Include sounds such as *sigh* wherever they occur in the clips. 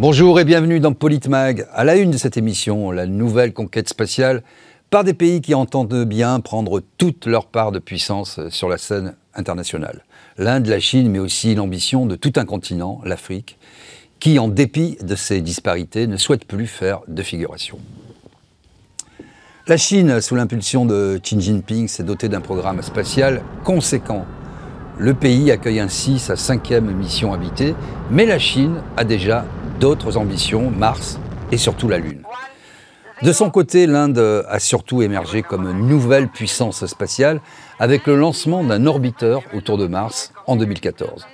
Bonjour et bienvenue dans Politmag. À la une de cette émission, la nouvelle conquête spatiale par des pays qui entendent bien prendre toute leur part de puissance sur la scène internationale. L'Inde, la Chine, mais aussi l'ambition de tout un continent, l'Afrique, qui, en dépit de ces disparités, ne souhaite plus faire de figuration. La Chine, sous l'impulsion de Xi Jinping, s'est dotée d'un programme spatial conséquent. Le pays accueille ainsi sa cinquième mission habitée, mais la Chine a déjà d'autres ambitions, Mars et surtout la Lune. De son côté, l'Inde a surtout émergé comme nouvelle puissance spatiale avec le lancement d'un orbiteur autour de Mars en 2014.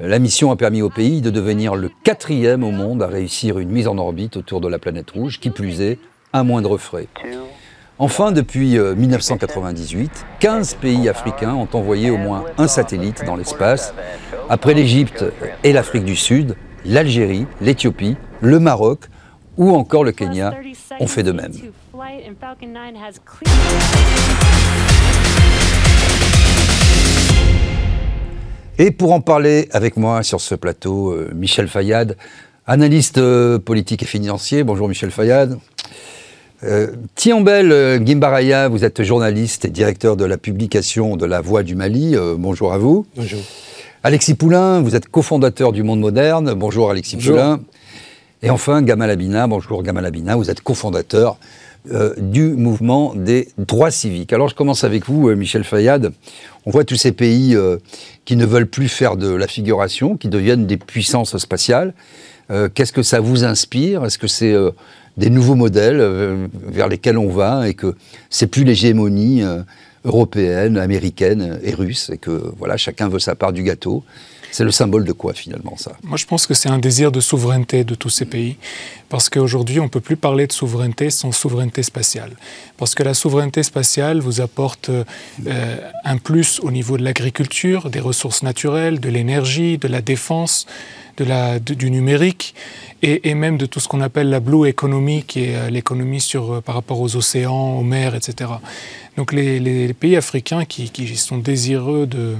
La mission a permis au pays de devenir le quatrième au monde à réussir une mise en orbite autour de la planète rouge, qui plus est, à moindre frais. Enfin, depuis 1998, 15 pays africains ont envoyé au moins un satellite dans l'espace. Après l'Égypte et l'Afrique du Sud, l'Algérie, l'Éthiopie, le Maroc ou encore le Kenya ont fait de même. Et pour en parler avec moi sur ce plateau, euh, Michel Fayad, analyste euh, politique et financier. Bonjour Michel Fayad. Euh, Tiambel euh, Gimbaraya, vous êtes journaliste et directeur de la publication de La Voix du Mali. Euh, bonjour à vous. Bonjour. Alexis Poulain, vous êtes cofondateur du Monde Moderne. Bonjour Alexis Bonjour. Poulain. Et enfin Gamal Abina. Bonjour Gamal Abina, vous êtes cofondateur euh, du mouvement des droits civiques. Alors je commence avec vous, euh, Michel Fayad. On voit tous ces pays euh, qui ne veulent plus faire de la figuration, qui deviennent des puissances spatiales. Qu'est-ce que ça vous inspire? Est-ce que c'est des nouveaux modèles euh, vers lesquels on va et que c'est plus l'hégémonie euh, européenne, américaine et russe et que voilà chacun veut sa part du gâteau C'est le symbole de quoi finalement ça? Moi, je pense que c'est un désir de souveraineté de tous ces pays. Parce qu'aujourd'hui, on ne peut plus parler de souveraineté sans souveraineté spatiale. Parce que la souveraineté spatiale vous apporte euh, un plus au niveau de l'agriculture, des ressources naturelles, de l'énergie, de la défense, de la, de- du numérique et, et même de tout ce qu'on appelle la blue economy, qui est euh, l'économie sur, euh, par rapport aux océans, aux mers, etc. Donc les, les pays africains qui, qui sont désireux de,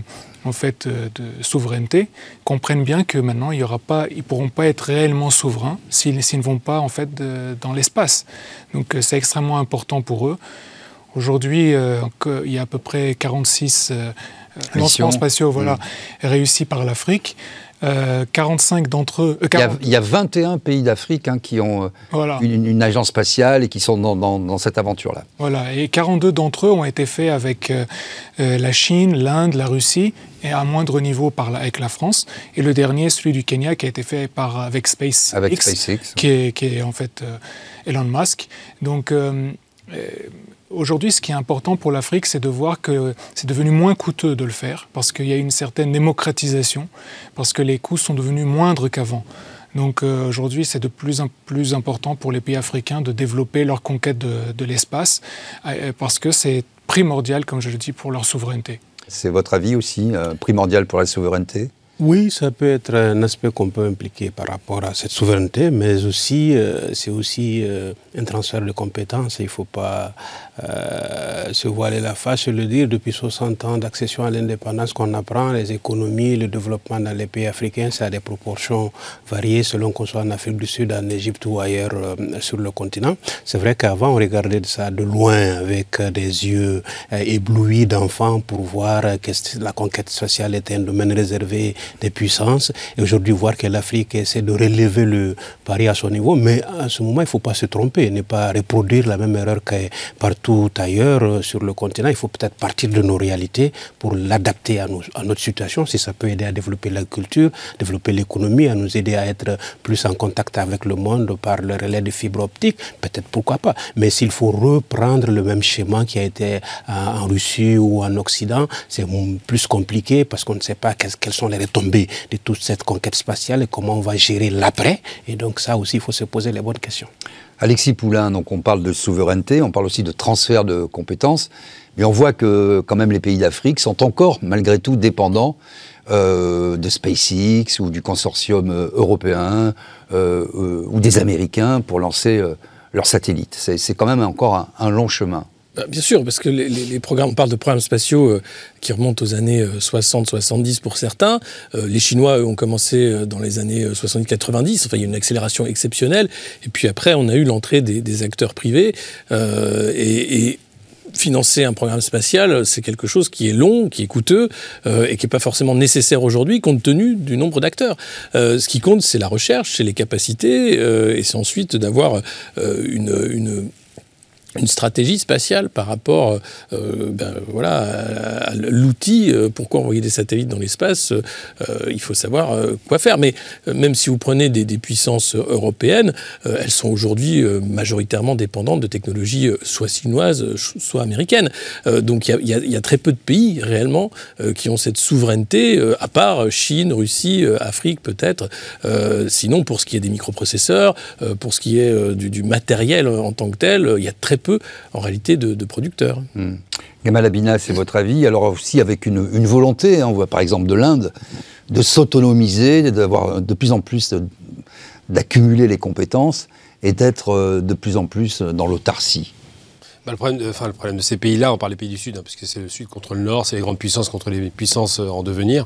en fait, euh, de souveraineté comprennent bien que maintenant il y aura pas, ils pourront pas être réellement souverains s'ils s'ils ne vont pas en fait de- dans l'espace. Donc c'est extrêmement important pour eux. Aujourd'hui, euh, il y a à peu près 46 euh, lancements spatiaux voilà, réussis par l'Afrique. Euh, 45 d'entre eux. euh, il y, a, 40 il y a 21 pays d'Afrique hein, qui ont euh, voilà. une, une agence spatiale et qui sont dans, dans- dans cette aventure-là. Voilà, et 42 d'entre eux ont été faits avec euh, euh, la Chine, l'Inde, la Russie, et à moindre niveau par la- avec la France. Et le dernier, celui du Kenya, qui a été fait par, avec SpaceX, Avec SpaceX. qui, est, qui est en fait euh, Elon Musk. Donc euh, euh, aujourd'hui, ce qui est important pour l'Afrique, c'est de voir que c'est devenu moins coûteux de le faire, parce qu'il y a une certaine démocratisation, parce que les coûts sont devenus moindres qu'avant. Donc euh, aujourd'hui, c'est de plus en plus important pour les pays africains de développer leur conquête de, l'espace, euh, parce que c'est primordial, comme je le dis, pour leur souveraineté. C'est votre avis aussi euh, primordial pour la souveraineté? Oui, ça peut être un aspect qu'on peut impliquer par rapport à cette souveraineté, mais aussi, euh, c'est aussi euh, un transfert de compétences. Il ne faut pas euh, se voiler la face et le dire. Depuis 60 ans d'accession à l'indépendance qu'on apprend, les économies, le développement dans les pays africains, ça a des proportions variées selon qu'on soit en Afrique du Sud, en Égypte ou ailleurs sur le continent. C'est vrai qu'avant, on regardait ça de loin avec des yeux éblouis d'enfants pour voir que la conquête sociale était un domaine réservé des puissances. Et aujourd'hui, voir que l'Afrique essaie de relever le pari à son niveau. Mais à ce moment, il ne faut pas se tromper, ne pas reproduire la même erreur que partout ailleurs euh, sur le continent. Il faut peut-être partir de nos réalités pour l'adapter à, notre situation. Si ça peut aider à développer la culture, développer l'économie, à nous aider à être plus en contact avec le monde par le relais de fibres optiques, peut-être pourquoi pas. Mais s'il faut reprendre le même schéma qui a été euh, en Russie ou en Occident, c'est plus compliqué parce qu'on ne sait pas quelles sont les retombées de toute cette conquête spatiale et comment on va gérer l'après. Et donc ça aussi, il faut se poser les bonnes questions. Alexis Poulain, donc on parle de souveraineté, on parle aussi de transfert de compétences, mais on voit que quand même les pays d'Afrique sont encore malgré tout dépendants euh, de SpaceX ou du consortium euh, européen euh, ou des Américains pour lancer leurs satellites. C'est quand même encore un long chemin. Bah, bien sûr, parce que les, programmes, on parle de programmes spatiaux euh, qui remontent aux années 60-70 pour certains. les Chinois, eux, ont commencé dans les années 70-90. Enfin, il y a une accélération exceptionnelle. Et puis après, on a eu l'entrée des, acteurs privés. et, financer un programme spatial, c'est quelque chose qui est long, qui est coûteux euh, et qui n'est pas forcément nécessaire aujourd'hui compte tenu du nombre d'acteurs. Euh, ce qui compte, c'est la recherche, c'est les capacités euh, et c'est ensuite d'avoir une une stratégie spatiale par rapport euh, ben, voilà, à, l'outil. Euh, pourquoi envoyer des satellites dans l'espace euh, Il faut savoir quoi faire. Mais même si vous prenez des, puissances européennes, elles sont aujourd'hui majoritairement dépendantes de technologies soit chinoises, soit américaines. donc il y, y, a très peu de pays réellement qui ont cette souveraineté, à part Chine, Russie, Afrique peut-être. sinon, pour ce qui est des microprocesseurs, pour ce qui est du, du matériel en tant que tel, il y a très peu, en réalité, de, producteurs. Hmm. Gamal Abina, c'est votre avis. Alors aussi avec une, volonté, hein, on voit par exemple de l'Inde, de s'autonomiser, d'avoir de plus en plus, d'accumuler les compétences et d'être euh, de plus en plus dans l'autarcie. Bah, le, problème de, enfin, le problème de ces pays-là, on parle des pays du Sud, hein, parce que c'est le Sud contre le Nord, c'est les grandes puissances contre les puissances euh, en devenir.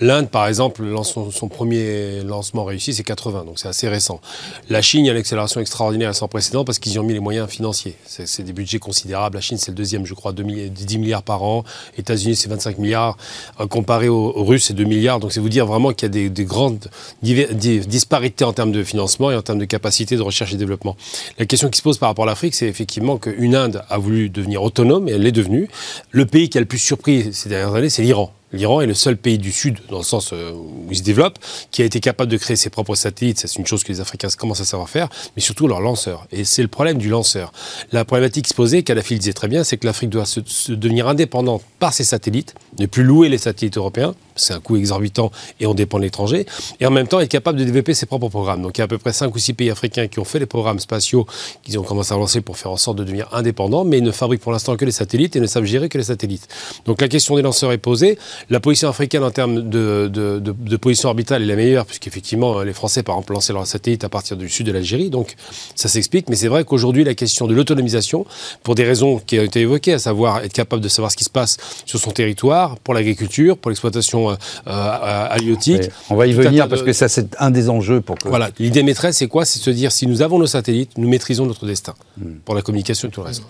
L'Inde, par exemple, son, son, premier lancement réussi, c'est 80, donc c'est assez récent. La Chine, il y a une accélération extraordinaire sans précédent parce qu'ils y ont mis les moyens financiers. C'est des budgets considérables. La Chine, c'est le deuxième, je crois, 10 milliards par an. États-Unis, c'est 25 milliards. Euh, comparé aux, Russes, c'est 2 milliards. Donc c'est vous dire vraiment qu'il y a des, des grandes disparités en termes de financement et en termes de capacité de recherche et développement. La question qui se pose par rapport à l'Afrique, c'est effectivement qu'une Inde a voulu devenir autonome et elle l'est devenue. Le pays qui a le plus surpris ces dernières années, c'est l'Iran. L'Iran est le seul pays du Sud, dans le sens euh, où il se développe, qui a été capable de créer ses propres satellites. C'est une chose que les Africains commencent à savoir faire, mais surtout leurs lanceurs. Et c'est le problème du lanceur. La problématique qui se posait, Kadhafi le disait très bien, c'est que l'Afrique doit se, se, devenir indépendante par ses satellites, ne plus louer les satellites européens, c'est un coût exorbitant et on dépend de l'étranger, et en même temps être capable de développer ses propres programmes. Donc il y a à peu près 5 ou 6 pays africains qui ont fait les programmes spatiaux qu'ils ont commencé à lancer pour faire en sorte de devenir indépendants, mais ils ne fabriquent pour l'instant que les satellites et ne savent gérer que les satellites. Donc la question des lanceurs est posée. La position africaine en termes de, de, position orbitale est la meilleure, puisqu'effectivement les Français, par exemple, lançaient leurs satellites à partir du sud de l'Algérie, donc ça s'explique, mais c'est vrai qu'aujourd'hui la question de l'autonomisation, pour des raisons qui ont été évoquées, à savoir être capable de savoir ce qui se passe sur son territoire, pour l'agriculture, pour l'exploitation euh, euh, halieutique. On va y venir parce que ça, c'est un des enjeux pour que. Voilà. L'idée maîtresse, c'est quoi? C'est de se dire si nous avons nos satellites, nous maîtrisons notre destin hmm. pour la communication et tout le reste.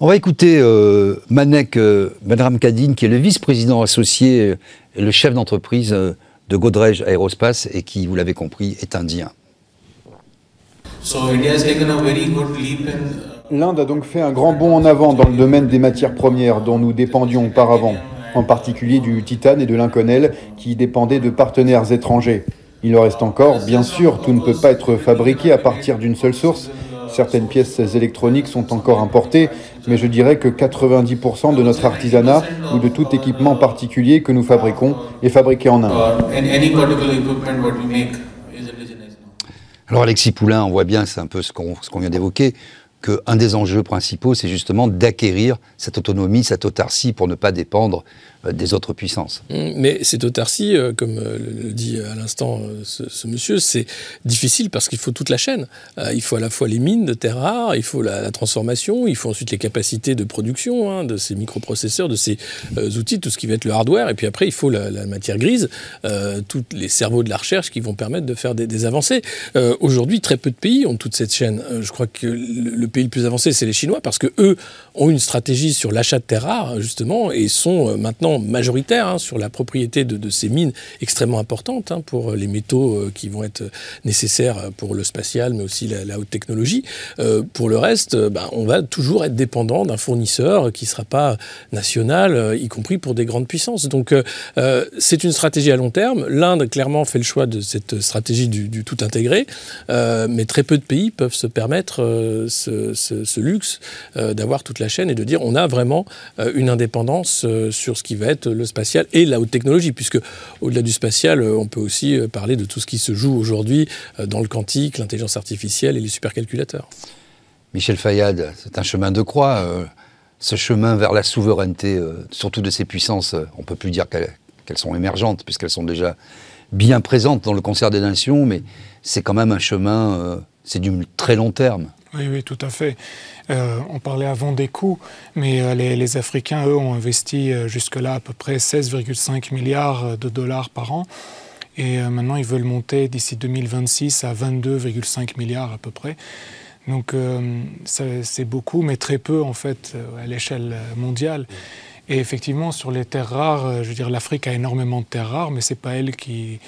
On va écouter euh, Manek euh, Kadine, qui est le vice-président associé et le chef d'entreprise de Godrej Aerospace et qui, vous l'avez compris, est indien. L'Inde a donc fait un grand bond en avant dans le domaine des matières premières dont nous dépendions auparavant en particulier du titane et de l'inconel, qui dépendaient de partenaires étrangers. Il en reste encore, bien sûr, tout ne peut pas être fabriqué à partir d'une seule source. Certaines pièces électroniques sont encore importées, mais je dirais que 90% de notre artisanat ou de tout équipement particulier que nous fabriquons est fabriqué en Inde. Alors Alexis Poulain, on voit bien, c'est un peu ce qu'on vient d'évoquer, qu'un des enjeux principaux, c'est justement d'acquérir cette autonomie, cette autarcie pour ne pas dépendre des autres puissances. Mmh, mais cette autarcie, euh, comme euh, le dit à l'instant ce, monsieur, c'est difficile parce qu'il faut toute la chaîne. Il faut à la fois les mines de terres rares, il faut la, transformation, il faut ensuite les capacités de production hein, de ces microprocesseurs, de ces outils, tout ce qui va être le hardware, et puis après il faut la, matière grise, tous les cerveaux de la recherche qui vont permettre de faire des, avancées. Aujourd'hui, très peu de pays ont toute cette chaîne. je crois que le, pays le plus avancé, c'est les Chinois, parce que eux ont une stratégie sur l'achat de terres rares, justement, et sont maintenant majoritaire hein, sur la propriété de, ces mines extrêmement importantes hein, pour les métaux euh, qui vont être nécessaires pour le spatial, mais aussi la, haute technologie. Euh, pour le reste, euh, ben, on va toujours être dépendant d'un fournisseur qui ne sera pas national, y compris pour des grandes puissances. Donc c'est une stratégie à long terme. L'Inde, clairement, fait le choix de cette stratégie du, tout intégré, mais très peu de pays peuvent se permettre ce, ce, luxe d'avoir toute la chaîne et de dire on a vraiment une indépendance sur ce qui va être le spatial et la haute technologie, puisque au-delà du spatial, euh, on peut aussi euh, parler de tout ce qui se joue aujourd'hui euh, dans le quantique, l'intelligence artificielle et les supercalculateurs. Michel Fayad, c'est un chemin de croix. ce chemin vers la souveraineté, surtout de ces puissances, on ne peut plus dire qu'elles sont émergentes, puisqu'elles sont déjà bien présentes dans le concert des nations, mais c'est quand même un chemin, c'est du très long terme. Oui, oui, tout à fait. Euh, on parlait avant des coûts, mais euh, les, Africains, eux, ont investi euh, jusque-là à peu près 16,5 milliards de dollars par an. Et maintenant, ils veulent monter d'ici 2026 à 22,5 milliards à peu près. Donc, c'est beaucoup, mais très peu, en fait, à l'échelle mondiale. Et effectivement, sur les terres rares, euh, je veux dire, l'Afrique a énormément de terres rares, mais c'est pas elle qui,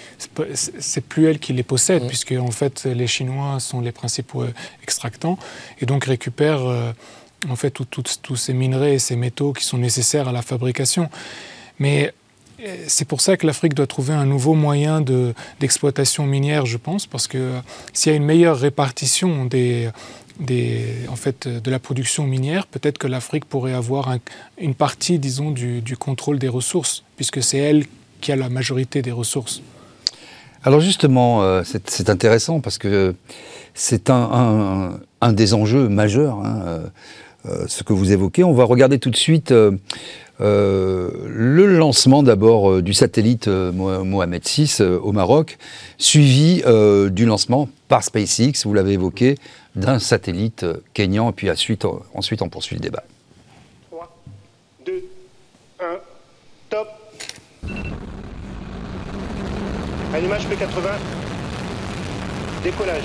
c'est plus elle qui les possède, puisque en fait, les Chinois sont les principaux euh, extractants et donc récupèrent euh, en fait tous ces minerais et ces métaux qui sont nécessaires à la fabrication. Mais c'est pour ça que l'Afrique doit trouver un nouveau moyen d'exploitation minière, je pense, parce que s'il y a une meilleure répartition des, en fait, de la production minière, peut-être que l'Afrique pourrait avoir une partie, disons, du, contrôle des ressources, puisque c'est elle qui a la majorité des ressources. Alors justement, euh, c'est intéressant parce que c'est un, des enjeux majeurs, hein, euh, euh, ce que vous évoquez. On va regarder tout de suite le lancement d'abord du satellite Mohamed VI au Maroc, suivi du lancement par SpaceX, vous l'avez évoqué, d'un satellite kényan, et puis ensuite, ensuite on poursuit le débat. 3, 2, 1, top Allumage P80, décollage.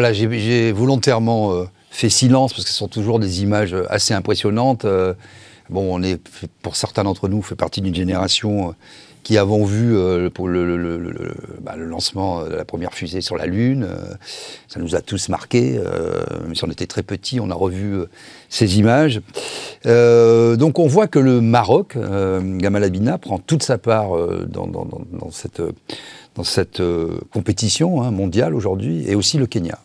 Voilà, j'ai volontairement euh, fait silence parce que ce sont toujours des images euh, assez impressionnantes. Euh, bon, on est, pour certains d'entre nous, fait partie d'une génération qui avons vu pour bah, le, lancement de la première fusée sur la Lune. ça nous a tous marqués, même si on était très petits, on a revu ces images. donc on voit que le Maroc, Gamal Abina, prend toute sa part dans, cette, dans cette compétition hein, mondiale aujourd'hui, et aussi le Kenya.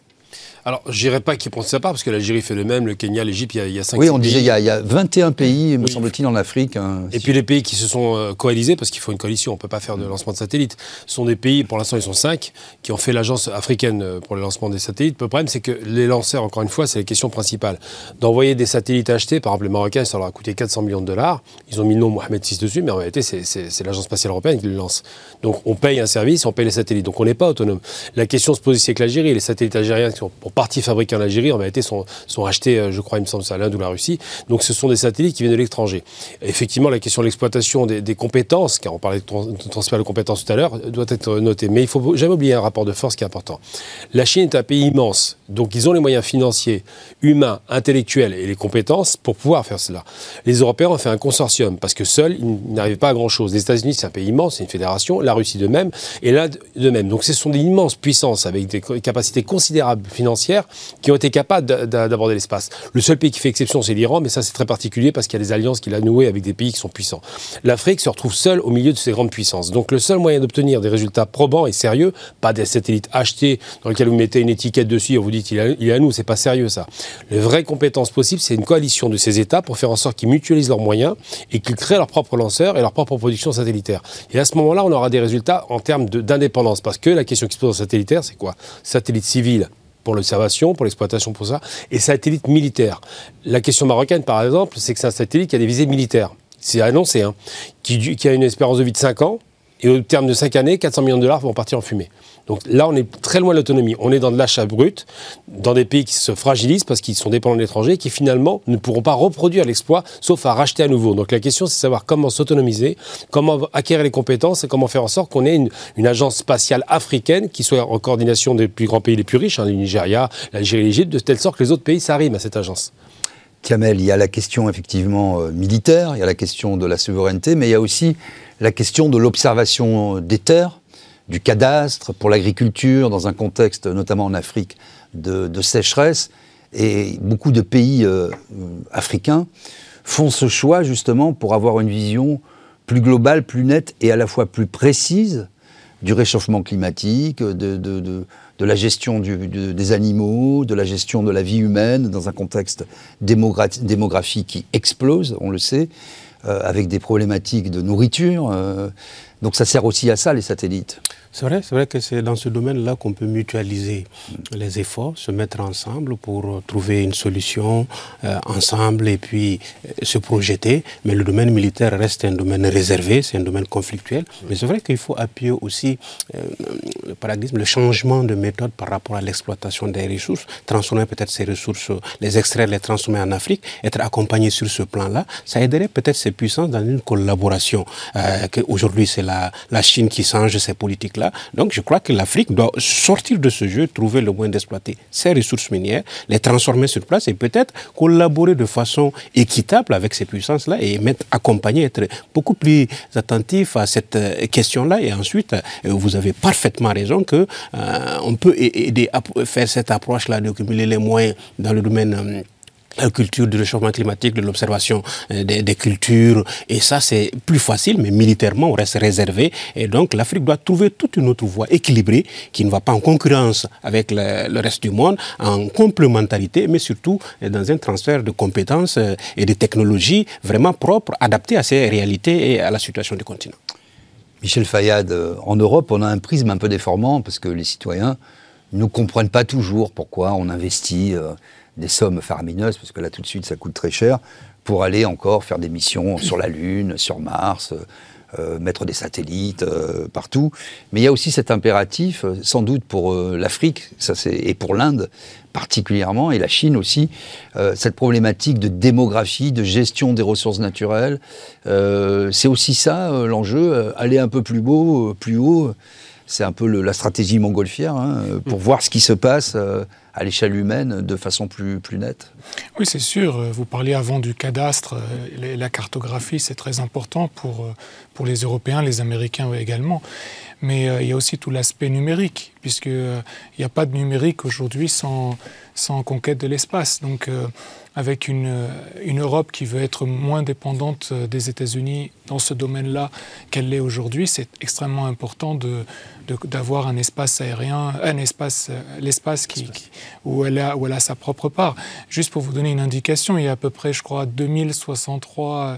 Alors, je dirais pas qu'il prend sa part, parce que l'Algérie fait le même, le Kenya, l'Égypte, il y a, 5 Oui, on disait il y, a, il y a 21 pays, me semble-t-il, en Afrique. Hein, et puis les pays qui se sont euh, coalisés, parce qu'il faut une coalition, on ne peut pas faire de lancement de satellites, ce sont des pays, pour l'instant ils sont 5, qui ont fait l'agence africaine euh, pour le lancement des satellites. Le problème, c'est que les lanceurs, encore une fois, c'est la question principale. D'envoyer des satellites achetés, par exemple les Marocains, ça leur a coûté 400 millions de dollars. Ils ont mis le nom Mohamed VI dessus, mais en réalité, c'est l'agence spatiale européenne qui le lance. Donc on paye un service, on paye les satellites. Donc on n'est pas autonome. La question se pose ici avec l'Algérie. Les satellites algériens qui sont pour partie fabriqués en Algérie, en réalité, sont, sont achetés, euh, je crois, il me semble, à l'Inde ou la Russie. Donc ce sont des satellites qui viennent de l'étranger. Effectivement, la question de l'exploitation des, compétences, car on parlait de, transfert de compétences tout à l'heure, doit être notée. Mais il faut jamais oublier un rapport de force qui est important. La Chine est un pays immense, donc ils ont les moyens financiers, humains, intellectuels et les compétences pour pouvoir faire cela. Les Européens ont fait un consortium, parce que seuls, ils n'arrivent pas à grand-chose. Les États-Unis, c'est un pays immense, c'est une fédération, la Russie de même, et l'Inde de même. Donc ce sont des immenses puissances avec des capacités considérables financières qui ont été capable d'aborder l'espace. Le seul pays qui fait exception, c'est l'Iran, mais ça c'est très particulier parce qu'il y a des alliances qu'il a nouées avec des pays qui sont puissants. L'Afrique se retrouve seule au milieu de ces grandes puissances. Donc le seul moyen d'obtenir des résultats probants et sérieux, pas des satellites achetés dans lesquels vous mettez une étiquette dessus et vous dites il est à nous, c'est pas sérieux ça. Les vraies compétences possibles, c'est une coalition de ces États pour faire en sorte qu'ils mutualisent leurs moyens et qu'ils créent leurs propres lanceurs et leur propre production satellitaire. Et à ce moment-là, on aura des résultats en termes d'indépendance parce que la question qui se pose en satellitaire, c'est quoi? Satellite civil pour l'observation, pour l'exploitation, pour ça, et satellite militaire. La question marocaine, par exemple, c'est que c'est un satellite qui a des visées militaires. C'est annoncé, hein, qui, qui, a une espérance de vie de 5 ans, et au terme de 5 années, 400 millions de dollars vont partir en fumée. Donc là, on est très loin de l'autonomie. On est dans de l'achat brut, dans des pays qui se fragilisent parce qu'ils sont dépendants de l'étranger, qui finalement ne pourront pas reproduire l'exploit, sauf à racheter à nouveau. Donc la question, c'est de savoir comment s'autonomiser, comment acquérir les compétences et comment faire en sorte qu'on ait une, agence spatiale africaine qui soit en coordination des plus grands pays les plus riches, hein, le Nigeria, l'Algérie, l'Égypte, de telle sorte que les autres pays s'arriment à cette agence. Kamel, il y a la question effectivement euh, militaire, il y a la question de la souveraineté, mais il y a aussi la question de l'observation des terres du cadastre, pour l'agriculture, dans un contexte notamment en Afrique de, sécheresse. Et beaucoup de pays euh, africains font ce choix justement pour avoir une vision plus globale, plus nette et à la fois plus précise du réchauffement climatique, de, de la gestion des animaux, de la gestion de la vie humaine, dans un contexte démographique qui explose, on le sait, euh, avec des problématiques de nourriture. Euh, donc ça sert aussi à ça, les satellites. C'est vrai, c'est vrai que c'est dans ce domaine-là qu'on peut mutualiser les efforts, se mettre ensemble pour trouver une solution euh, ensemble et puis euh, se projeter. Mais le domaine militaire reste un domaine réservé, c'est un domaine conflictuel. Mais c'est vrai qu'il faut appuyer aussi euh, le paradigme, le changement de méthode par rapport à l'exploitation des ressources, transformer peut-être ces ressources, les extraire, les transformer en Afrique, être accompagné sur ce plan-là. Ça aiderait peut-être ces puissances dans une collaboration. Aujourd'hui, c'est la, la Chine qui change ses politiques-là donc je crois que l'Afrique doit sortir de ce jeu, trouver le moyen d'exploiter ses ressources minières, les transformer sur place et peut-être collaborer de façon équitable avec ces puissances-là et mettre, accompagner, être beaucoup plus attentif à cette euh, question-là. Et ensuite, euh, vous avez parfaitement raison que euh, on peut aider à faire cette approche-là, de cumuler les moyens dans le domaine la culture du réchauffement climatique, de l'observation euh, des, cultures. Et ça, c'est plus facile, mais militairement, on reste réservé. Et donc, l'Afrique doit trouver toute une autre voie équilibrée qui ne va pas en concurrence avec le, reste du monde, en complémentarité, mais surtout euh, dans un transfert de compétences euh, et de technologies vraiment propres, adaptées à ces réalités et à la situation du continent. Michel Fayad, en Europe, on a un prisme un peu déformant parce que les citoyens ne comprennent pas toujours pourquoi on investit des sommes faramineuses, parce que là tout de suite ça coûte très cher, pour aller encore faire des missions sur la Lune, sur Mars, euh, euh, mettre des satellites euh, partout. Mais il y a aussi cet impératif, sans doute pour l'Afrique, et pour l'Inde particulièrement, et la Chine aussi, cette problématique de démographie, de gestion des ressources naturelles. c'est aussi ça l'enjeu, aller un peu plus beau, plus haut. C'est un peu la stratégie montgolfière hein, pour mm. voir ce qui se passe à l'échelle humaine de façon plus, plus nette Oui, c'est sûr. Vous parliez avant du cadastre. La cartographie, c'est très important pour, pour les Européens, les Américains également. Mais euh, il y a aussi tout l'aspect numérique, puisqu'il euh, n'y a pas de numérique aujourd'hui sans, sans conquête de l'espace. Donc, euh, avec une, une, Europe qui veut être moins dépendante des États-Unis dans ce domaine-là qu'elle l'est aujourd'hui, c'est extrêmement important de, d'avoir un espace aérien, un espace, l'espace qui, où, elle a, où elle a sa propre part. Juste pour vous donner une indication, il y a à peu près, je crois, 2063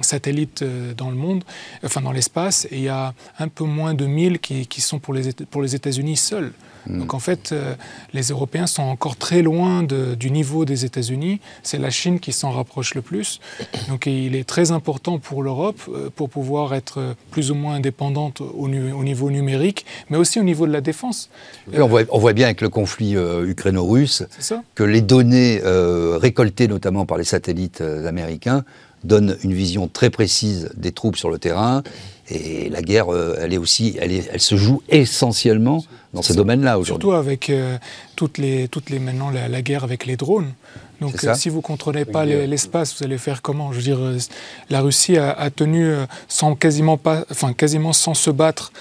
satellites dans le monde, enfin dans l'espace, et il y a un peu moins de 1000 qui, qui sont pour les, pour les États-Unis seuls. Hmm. Donc en fait, euh, les Européens sont encore très loin de, du niveau des États-Unis. C'est la Chine qui s'en rapproche le plus. Donc il est très important pour l'Europe euh, pour pouvoir être plus ou moins indépendante au, au, niveau numérique, mais aussi au niveau de la défense. on, voit, on, voit, bien avec le conflit euh, ukraino-russe que les données récoltées notamment par les satellites américains donnent une vision très précise des troupes sur le terrain et la guerre, euh, elle est aussi, elle, est, elle se joue essentiellement dans ces domaines-là aujourd'hui. Surtout avec euh, toutes les, toutes les maintenant la, guerre avec les drones. Donc euh, si vous ne contrôlez pas l'espace, vous allez faire comment? Je veux dire, la Russie a, tenu sans quasiment pas, enfin quasiment sans se battre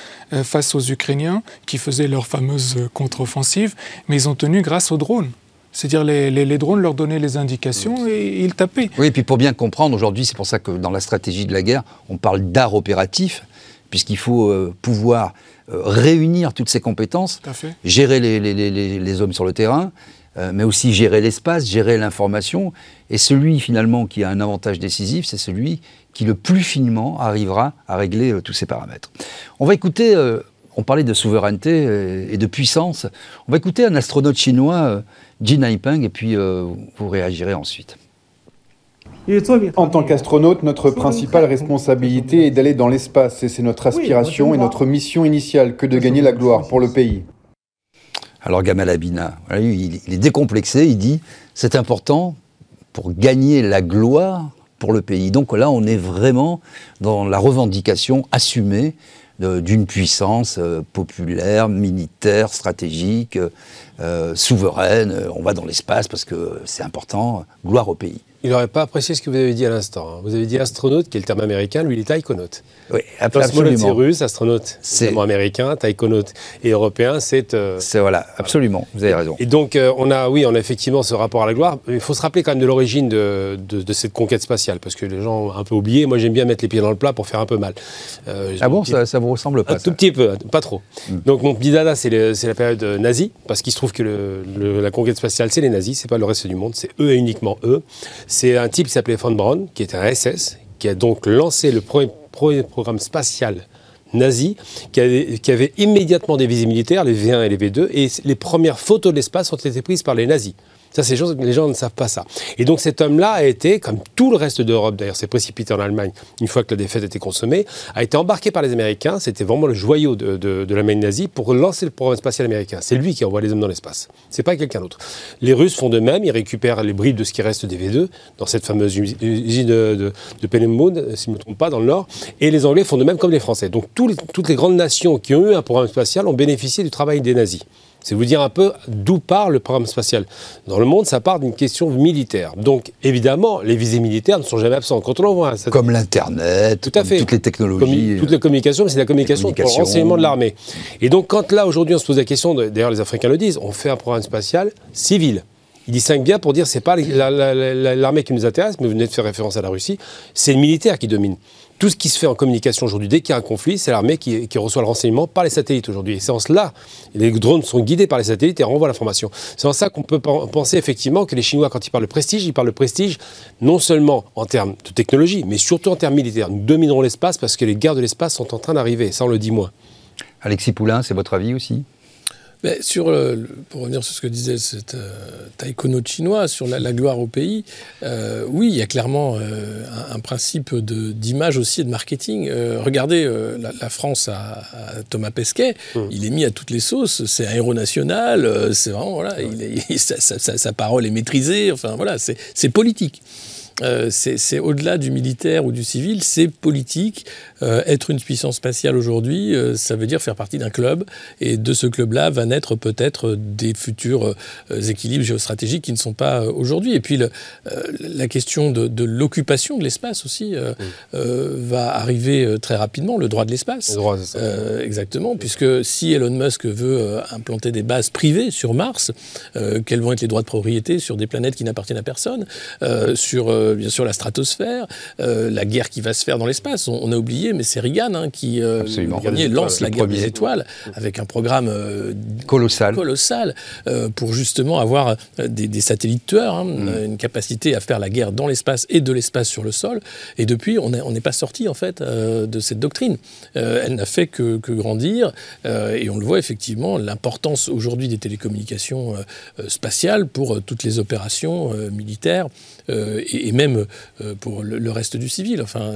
face aux Ukrainiens qui faisaient leur fameuse contre-offensive, mais ils ont tenu grâce aux drones. C'est-à-dire les, les, drones leur donnaient les indications et ils tapaient. Oui, et puis pour bien comprendre, aujourd'hui, c'est pour ça que dans la stratégie de la guerre, on parle d'art opératif, puisqu'il faut euh, pouvoir euh, réunir toutes ces compétences, gérer les, les, hommes sur le terrain, euh, mais aussi gérer l'espace, gérer l'information. Et celui finalement qui a un avantage décisif, c'est celui qui le plus finement arrivera à régler tous ces paramètres. On va écouter on parlait de souveraineté et de puissance. On va écouter un astronaute chinois, Jin Haipeng, et puis euh, vous réagirez ensuite. En tant qu'astronaute, notre principale responsabilité est d'aller dans l'espace, et c'est notre aspiration et notre mission initiale que de gagner la gloire pour le pays. Alors Gamal Abina, il est décomplexé, il dit c'est important pour gagner la gloire pour le pays. Donc là, on est vraiment dans la revendication assumée d'une puissance euh, populaire, militaire, stratégique, euh, souveraine. On va dans l'espace parce que c'est important. Gloire au pays. Il n'aurait pas apprécié ce que vous avez dit à l'instant. hein. Vous avez dit astronaute, qui est le terme américain, lui il est taïkonaute. Oui, Cosmonaute c'est absolument. russe, astronaute C'est- américain, taïkonaute et européen c'est... euh, C'est voilà, absolument. Vous avez raison. Et donc, euh, on a, oui, on a effectivement ce rapport à la gloire. Il faut se rappeler quand même de l'origine de, de- de cette conquête spatiale, parce que les gens ont un peu oublié. Moi, j'aime bien mettre les pieds dans le plat pour faire un peu mal. Euh, Ah bon, ça, ça vous ressemble pas un ça tout petit peu, pas trop. Mm. Donc mon petit dada, c'est la période nazie, parce qu'il se trouve que le- le- la conquête spatiale, c'est les nazis, c'est pas le reste du monde, c'est eux et uniquement eux. C'est un type qui s'appelait von Braun, qui était un SS, qui a donc lancé le premier, programme spatial nazi, qui avait immédiatement des visées militaires, les V1 et les V2, et les premières photos de l'espace ont été prises par les nazis. Ça, c'est chose- les gens ne savent pas ça. Et donc cet homme-là a été, comme tout le reste d'Europe, d'ailleurs, s'est précipité en Allemagne une fois que la défaite était consommée, a été embarqué par les Américains. C'était vraiment le joyau de, de, de l'Allemagne nazie pour lancer le programme spatial américain. C'est lui qui envoie les hommes dans l'espace. C'est pas quelqu'un d'autre. Les Russes font de même. Ils récupèrent les bribes de ce qui reste des V2 dans cette fameuse usi- usine de, de, de si je ne me trompe pas, dans le Nord. Et les Anglais font de même comme les Français. Donc toutes les grandes nations qui ont eu un programme spatial ont bénéficié du travail des nazis. C'est vous dire un peu d'où part le programme spatial. Dans le monde, ça part d'une question militaire. Donc, évidemment, les visées militaires ne sont jamais absentes. Quand on envoie un satellite- Comme l'Internet, Tout à comme fait. toutes les technologies. Commu- toutes les communications, mais c'est la communication pour le renseignement de l'armée. Et donc, quand là, aujourd'hui, on se pose la question, d'ailleurs, les Africains le disent, on fait un programme spatial civil. Ils distinguent bien pour dire c'est pas la- la- la- l'armée qui nous intéresse, mais vous venez de faire référence à la Russie, c'est le militaire qui domine. Tout ce qui se fait en communication aujourd'hui, dès qu'il y a un conflit, c'est l'armée qui, reçoit le renseignement par les satellites aujourd'hui. Et c'est en cela, les drones sont guidés par les satellites et renvoient l'information. C'est en ça qu'on peut pen- penser effectivement que les Chinois, quand ils parlent de prestige, ils parlent de prestige non seulement en termes de technologie, mais surtout en termes militaires. Nous dominerons l'espace parce que les guerres de l'espace sont en train d'arriver. Ça, on le dit moins. Alexis Poulain, c'est votre avis aussi? Mais sur, le- pour revenir sur ce que disait cet euh, chinois, sur la, la gloire au pays, euh, oui, il y a clairement euh, un, un principe de- d'image aussi et de marketing. Euh, regardez la, la France à, Thomas Pesquet, il est mis à toutes les sauces, c'est un héros national, c'est vraiment, voilà, il est- il- sa, sa- sa- sa parole est maîtrisée, enfin voilà, c'est c'est politique. Euh, c'est c'est au-delà du militaire ou du civil, c'est politique. Euh, être une puissance spatiale aujourd'hui, euh, ça veut dire faire partie d'un club. Et de ce club-là va naître peut-être des futurs euh, équilibres géostratégiques qui ne sont pas aujourd'hui. Et puis le- la question de, de l'occupation de l'espace aussi euh, va arriver très rapidement, le droit de l'espace. Le droit, c'est ça. Exactement, puisque si Elon Musk veut implanter des bases privées sur Mars, quels vont être les droits de propriété sur des planètes qui n'appartiennent à personne, sur bien sûr la stratosphère, la guerre qui va se faire dans l'espace. On, on a oublié, mais c'est Reagan hein, qui euh, le lance la guerre des étoiles avec un programme euh, Colossal. colossal euh, pour justement avoir des, des satellites tueurs, hein, Mm. une capacité à faire la guerre dans l'espace et de l'espace sur le sol. Et depuis, on n'est on pas sorti en fait de cette doctrine. Elle n'a fait que, que grandir et on le voit effectivement l'importance aujourd'hui des télécommunications spatiales pour toutes les opérations militaires et, et même pour le, le reste du civil. Enfin.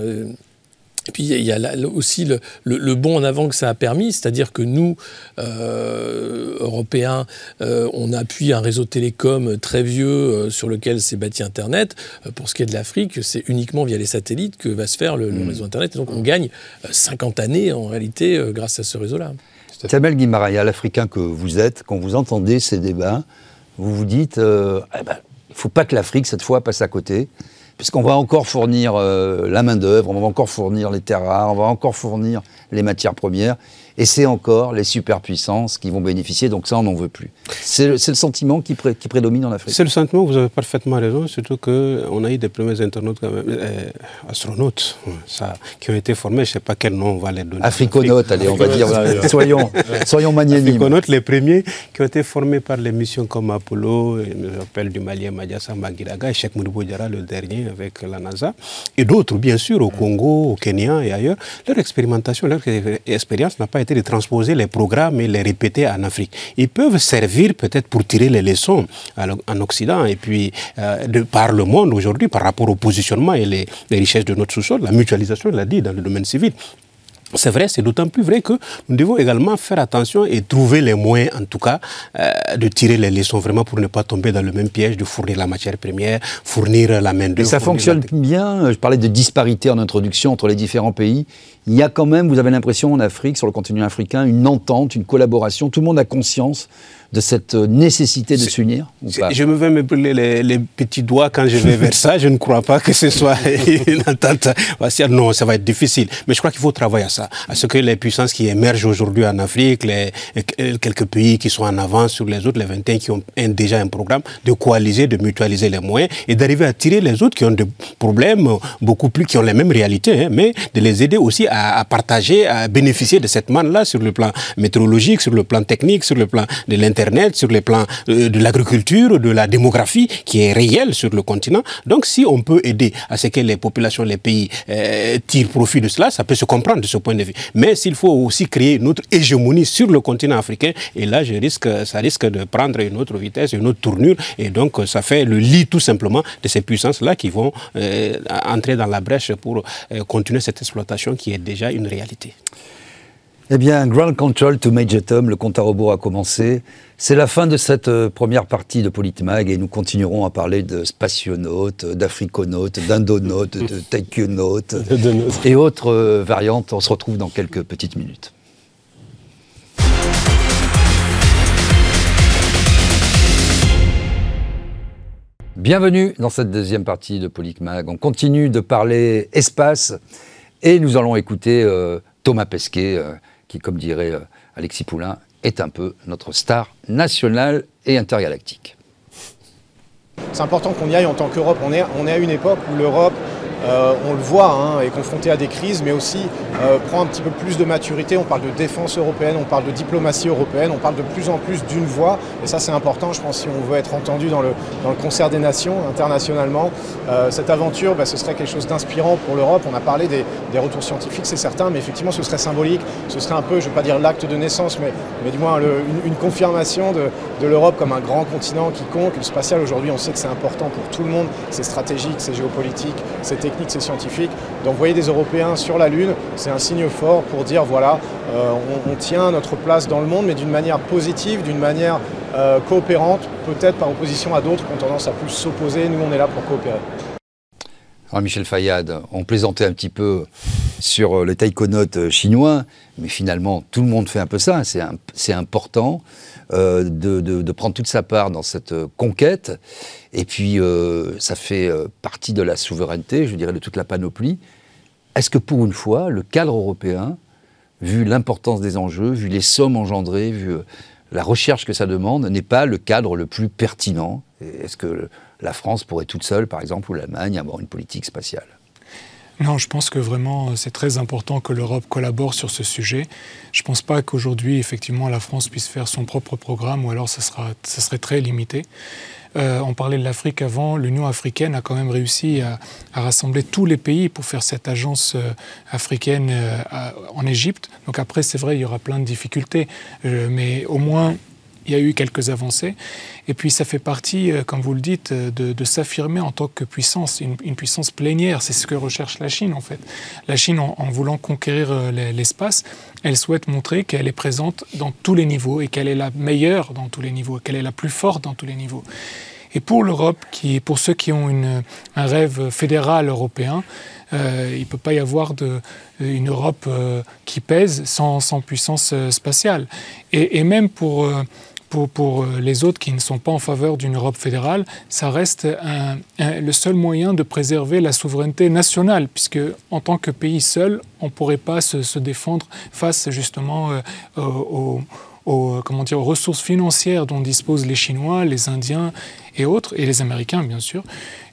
Et puis il y a- il là- aussi le, le- le bond en avant que ça a permis, c'est-à-dire que nous, euh, Européens, euh, on appuie un réseau télécom très vieux euh, sur lequel s'est bâti Internet. Euh, pour ce qui est de l'Afrique, c'est uniquement via les satellites que va se faire le, le réseau Internet. Et donc on gagne euh, 50 années en réalité euh, grâce à ce réseau-là. Kamel Guimaraya, l'Africain que vous êtes, quand vous entendez ces débats, vous vous dites, euh, eh ben, il ne faut pas que l'Afrique, cette fois, passe à côté, puisqu'on va encore fournir euh, la main-d'œuvre, on va encore fournir les terres rares, on va encore fournir les matières premières, et c'est encore les superpuissances qui vont bénéficier, donc ça, on n'en veut plus. C'est le, sentiment qui, pré- qui prédomine en Afrique. C'est le sentiment, vous avez parfaitement raison, surtout qu'on a eu des premiers internautes, quand même, euh, astronautes, ça, qui ont été formés, je ne sais pas quel nom on va les donner. Africonautes, allez, on va dire, soyons, soyons magnanimes. Africonautes, les premiers qui ont été formés par les missions comme Apollo, et je me rappelle du Malien Madiassa Magiraga, et Cheikh Diarra, le dernier avec la NASA, et d'autres, bien sûr, au Congo, au Kenya et ailleurs. Leur expérimentation, leur expérience n'a pas de transposer les programmes et les répéter en Afrique. Ils peuvent servir peut-être pour tirer les leçons en Occident et puis euh, par le monde aujourd'hui par rapport au positionnement et les, les richesses de notre sous-sol, la mutualisation, il l'a dit, dans le domaine civil. C'est vrai, c'est d'autant plus vrai que nous devons également faire attention et trouver les moyens, en tout cas, euh, de tirer les leçons vraiment pour ne pas tomber dans le même piège de fournir la matière première, fournir la main-d'œuvre. Et ça fonctionne bien. Je parlais de disparité en introduction entre les différents pays. Il y a quand même, vous avez l'impression, en Afrique, sur le continent africain, une entente, une collaboration. Tout le monde a conscience de cette nécessité de s'unir Je me vais me brûler les, petits doigts quand je vais vers ça. Je ne crois pas que ce soit *laughs* une entente. Non, ça va être difficile. Mais je crois qu'il faut travailler à ça. À ce que les puissances qui émergent aujourd'hui en Afrique, les, quelques pays qui sont en avance sur les autres, les 21 qui ont déjà un programme, de coaliser, de mutualiser les moyens et d'arriver à tirer les autres qui ont des problèmes beaucoup plus, qui ont les mêmes réalités, hein, mais de les aider aussi à, partager, à bénéficier de cette manne-là sur le plan météorologique, sur le plan technique, sur le plan de l'intérêt sur les plans euh, de l'agriculture, de la démographie, qui est réelle sur le continent. Donc, si on peut aider à ce que les populations, les pays euh, tirent profit de cela, ça peut se comprendre de ce point de vue. Mais s'il faut aussi créer une autre hégémonie sur le continent africain, et là, ça risque de prendre une autre vitesse, une autre tournure, et donc ça fait le lit tout simplement de ces puissances-là qui vont euh, entrer dans la brèche pour continuer cette exploitation qui est déjà une réalité. Eh bien, Ground Control to Major Tom, le compte à rebours a commencé. C'est la fin de cette euh, première partie de Politmag et nous continuerons à parler de spationautes, d'africonautes, d'indonautes, de *laughs* taïkionautes et autres euh, variantes. On se retrouve dans quelques petites minutes. Bienvenue dans cette deuxième partie de Politmag. On continue de parler espace et nous allons écouter euh, Thomas Pesquet qui, comme dirait euh, Alexis Poulain, est un peu notre star nationale et intergalactique. C'est important qu'on y aille en tant qu'Europe. On est, on est à une époque où l'Europe euh, on le voit, hein, est confronté à des crises, mais aussi euh, prend un petit peu plus de maturité. On parle de défense européenne, on parle de diplomatie européenne, on parle de plus en plus d'une voix. Et ça, c'est important, je pense, si on veut être entendu dans le, dans le concert des nations internationalement. Euh, cette aventure, bah, ce serait quelque chose d'inspirant pour l'Europe. On a parlé des, retours scientifiques, c'est certain, mais effectivement, ce serait symbolique. Ce serait un peu, je ne vais pas dire l'acte de naissance, mais, mais du moins une, confirmation de, de l'Europe comme un grand continent qui compte. Le spatial, aujourd'hui, on sait que c'est important pour tout le monde. C'est stratégique, c'est géopolitique, c'est techniques et scientifiques. D'envoyer des Européens sur la Lune, c'est un signe fort pour dire voilà, euh, on, tient notre place dans le monde, mais d'une manière positive, d'une manière euh, coopérante, peut-être par opposition à d'autres qui ont tendance à plus s'opposer. Nous, on est là pour coopérer. Alors Michel Fayad, on plaisantait un petit peu sur euh, les taïkonautes chinois, mais finalement, tout le monde fait un peu ça. C'est important. Euh, de, prendre toute sa part dans cette euh, conquête. Et puis, euh, ça fait partie de la souveraineté, je dirais, de toute la panoplie. Est-ce que pour une fois, le cadre européen, vu l'importance des enjeux, vu les sommes engendrées, vu la recherche que ça demande, n'est pas le cadre le plus pertinent? Est-ce que la France pourrait toute seule, par exemple, ou l'Allemagne, avoir une politique spatiale? Non, je pense que vraiment euh, c'est très important que l'Europe collabore sur ce sujet. Je ne pense pas qu'aujourd'hui, effectivement, la France puisse faire son propre programme ou alors ça, sera, ça serait très limité. Euh, on parlait de l'Afrique avant, l'Union africaine a quand même réussi à, rassembler tous les pays pour faire cette agence euh, africaine en Égypte. Donc après, c'est vrai, il y aura plein de difficultés, mais au moins il y a eu quelques avancées. Et puis ça fait partie, euh, comme vous le dites, euh, de, s'affirmer en tant que puissance, une, puissance plénière. C'est ce que recherche la Chine en fait. La Chine, en, voulant conquérir euh, l'espace, elle souhaite montrer qu'elle est présente dans tous les niveaux et qu'elle est la meilleure dans tous les niveaux, qu'elle est la plus forte dans tous les niveaux. Et pour l'Europe, qui, pour ceux qui ont une, un rêve fédéral européen, il ne peut pas y avoir une Europe qui pèse sans, sans puissance spatiale. Et même pour pour, euh, les autres qui ne sont pas en faveur d'une Europe fédérale, ça reste le seul moyen de préserver la souveraineté nationale, puisque en tant que pays seul, on ne pourrait pas se, défendre face justement euh, dire, aux ressources financières dont disposent les Chinois, les Indiens et autres, et les Américains bien sûr.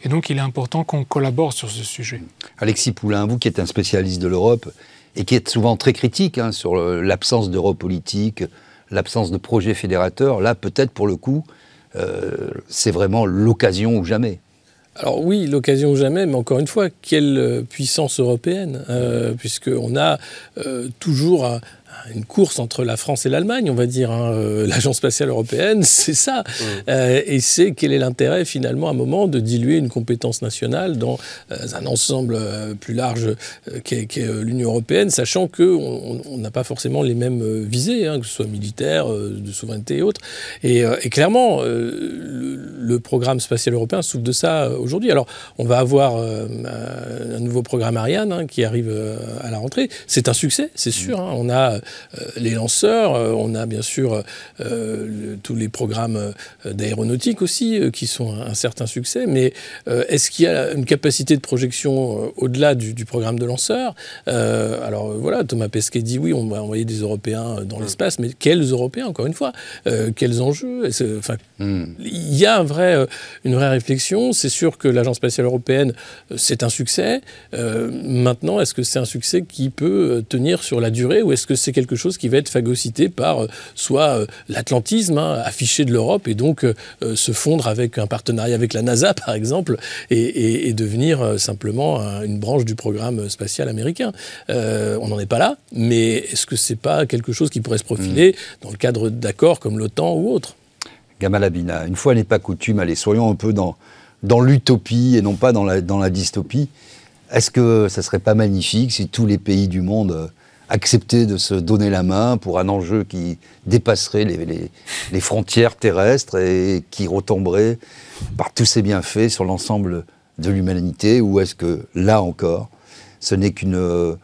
Et donc il est important qu'on collabore sur ce sujet. Alexis Poulain, vous qui êtes un spécialiste de l'Europe et qui êtes souvent très critique hein, sur l'absence d'Europe politique, l'absence de projet fédérateur, là, peut-être pour le coup, euh, c'est vraiment l'occasion ou jamais. Alors oui, l'occasion ou jamais, mais encore une fois, quelle puissance européenne, euh, puisqu'on a euh, toujours une course entre la France et l'Allemagne, on va dire. Hein. Euh, l'Agence spatiale européenne, *laughs* c'est ça. Mmh. Euh, et c'est quel est l'intérêt finalement à un moment de diluer une compétence nationale dans euh, un ensemble plus large qu'est l'Union européenne, sachant qu'on n'a pas forcément les mêmes visées, hein, que ce soit militaire, de souveraineté et autres. Et, clairement, le, programme spatial européen souffre de ça aujourd'hui. Alors, on va avoir un nouveau programme Ariane hein, qui arrive à la rentrée. C'est un succès, c'est sûr. On a les lanceurs, euh, on a bien sûr euh, tous les programmes d'aéronautique aussi qui sont un, certain succès, mais est-ce qu'il y a une capacité de projection au-delà du, programme de lanceurs? Alors voilà, Thomas Pesquet dit oui, on va envoyer des Européens dans l'espace, mais quels Européens, encore une fois? Quels enjeux? Enfin, hmm. Il y a un vrai, une vraie réflexion. C'est sûr que l'Agence spatiale européenne, c'est un succès. maintenant, est-ce que c'est un succès qui peut tenir sur la durée ou est-ce que c'est quelque chose qui va être phagocyté par euh, soit euh, l'atlantisme hein, affiché de l'Europe et donc euh, se fondre avec un partenariat avec la NASA, *laughs* par exemple, et, devenir simplement une branche du programme spatial américain. on n'en est pas là, mais est-ce que c'est pas quelque chose qui pourrait se profiler mm. dans le cadre d'accords comme l'OTAN ou autre Gamal Abina, une fois n'est pas coutume, allez, soyons un peu dans, dans l'utopie et non pas dans la, dans la dystopie. Est-ce que ça serait pas magnifique si tous les pays du monde accepter de se donner la main pour un enjeu qui dépasserait les, frontières terrestres et qui retomberait par tous ses bienfaits sur l'ensemble de l'humanité Ou est-ce que, là encore, ce n'est qu'un euh,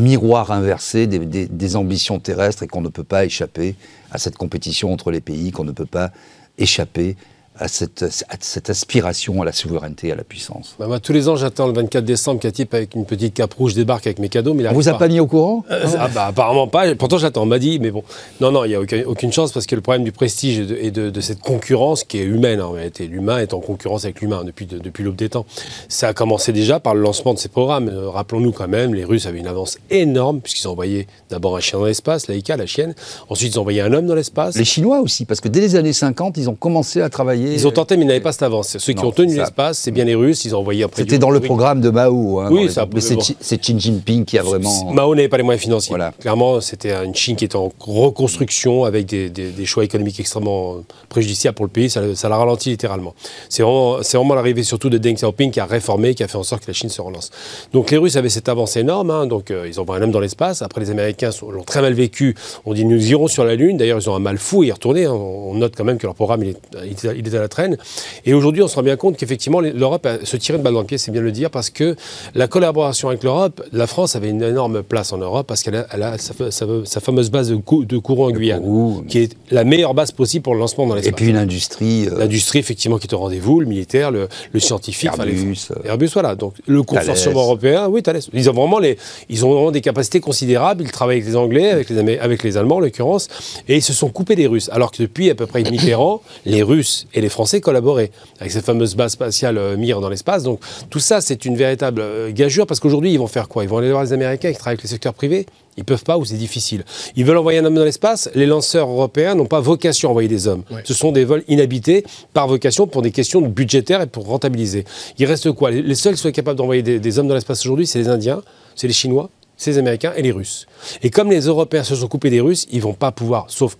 miroir inversé des ambitions terrestres et qu'on ne peut pas échapper à cette compétition entre les pays, qu'on ne peut pas échapper à cette, cette, aspiration à la souveraineté, à la puissance. Bah, tous les ans, j'attends le 24 décembre qu'un avec une petite cape rouge débarque avec mes cadeaux. Mais il On vous a pas. mis au courant? Euh, ah, bah, Apparemment pas. Pourtant, j'attends. On m'a dit, mais bon. Non, non, il n'y a aucune, chance parce que le problème du prestige et de, cette concurrence qui est humaine en réalité. L'humain est en concurrence avec l'humain depuis, depuis l'aube des temps. Ça a commencé déjà par le lancement de ces programmes. Euh, rappelons-nous quand même, les Russes avaient une avance énorme puisqu'ils ont envoyé d'abord un chien dans l'espace, Laïka, la chienne. Ensuite, ils ont envoyé un homme dans l'espace. Les Chinois aussi, parce que dès les années 50, ils ont commencé à travailler ils ont tenté, mais ils n'avaient pas cette avance. Ceux qui ont tenu l'espace, c'est bien les Russes. Ils ont envoyé après. C'était dans le programme de Mao. Hein, oui, ça, mais c'est Xi Jinping qui a vraiment. Mao n'avait pas les moyens financiers. Clairement, c'était une Chine qui était en reconstruction avec des, choix économiques extrêmement préjudiciables pour le pays. Ça, l'a ralenti littéralement. C'est vraiment, vraiment l'arrivée surtout de Deng Xiaoping qui a réformé, qui a fait en sorte que la Chine se relance. Donc les Russes avaient cette avance énorme. Hein, donc euh, ils ont envoyé un homme dans l'espace. Après, les Américains l'ont très mal vécu. On dit nous irons sur la Lune. D'ailleurs, ils ont un mal fou à y retourner. Hein. On note quand même que leur programme il est, il est à la traîne. Et aujourd'hui, on se rend bien compte qu'effectivement, l'Europe se tirait de balle dans le pied, c'est bien le dire, parce que la collaboration avec l'Europe, la France avait une énorme place en Europe parce qu'elle a, sa, fameuse base de, de Kourou en Guyane, qui est la meilleure base possible pour le lancement dans l'espace. Et puis une industrie. Euh, L'industrie, effectivement, qui est au rendez-vous, le militaire, le, scientifique. Airbus. Euh, Airbus, voilà. Donc le consortium européen, oui, Thales. Ils ont, vraiment les, ils ont vraiment des capacités considérables. Ils travaillent avec les Anglais, avec les, avec les Allemands en l'occurrence, et ils se sont coupés des Russes. Alors que depuis à peu près demi-an, les Russes et les Français collaboraient avec cette fameuse base spatiale euh, Mir dans l'espace. Donc tout ça, c'est une véritable euh, gageure parce qu'aujourd'hui, ils vont faire quoi? Ils vont aller voir les Américains qui travaillent avec le secteur privé ils peuvent pas ou c'est difficile? Ils veulent envoyer un homme dans l'espace? Les lanceurs européens n'ont pas vocation à envoyer des hommes. Ce sont des vols inhabités par vocation pour des questions budgétaires et pour rentabiliser. Il reste quoi? Les seuls qui sont capables d'envoyer des, des, hommes dans l'espace aujourd'hui, c'est les Indiens, c'est les Chinois, c'est les Américains et les Russes. Et comme les Européens se sont coupés des Russes, ils vont pas pouvoir, sauf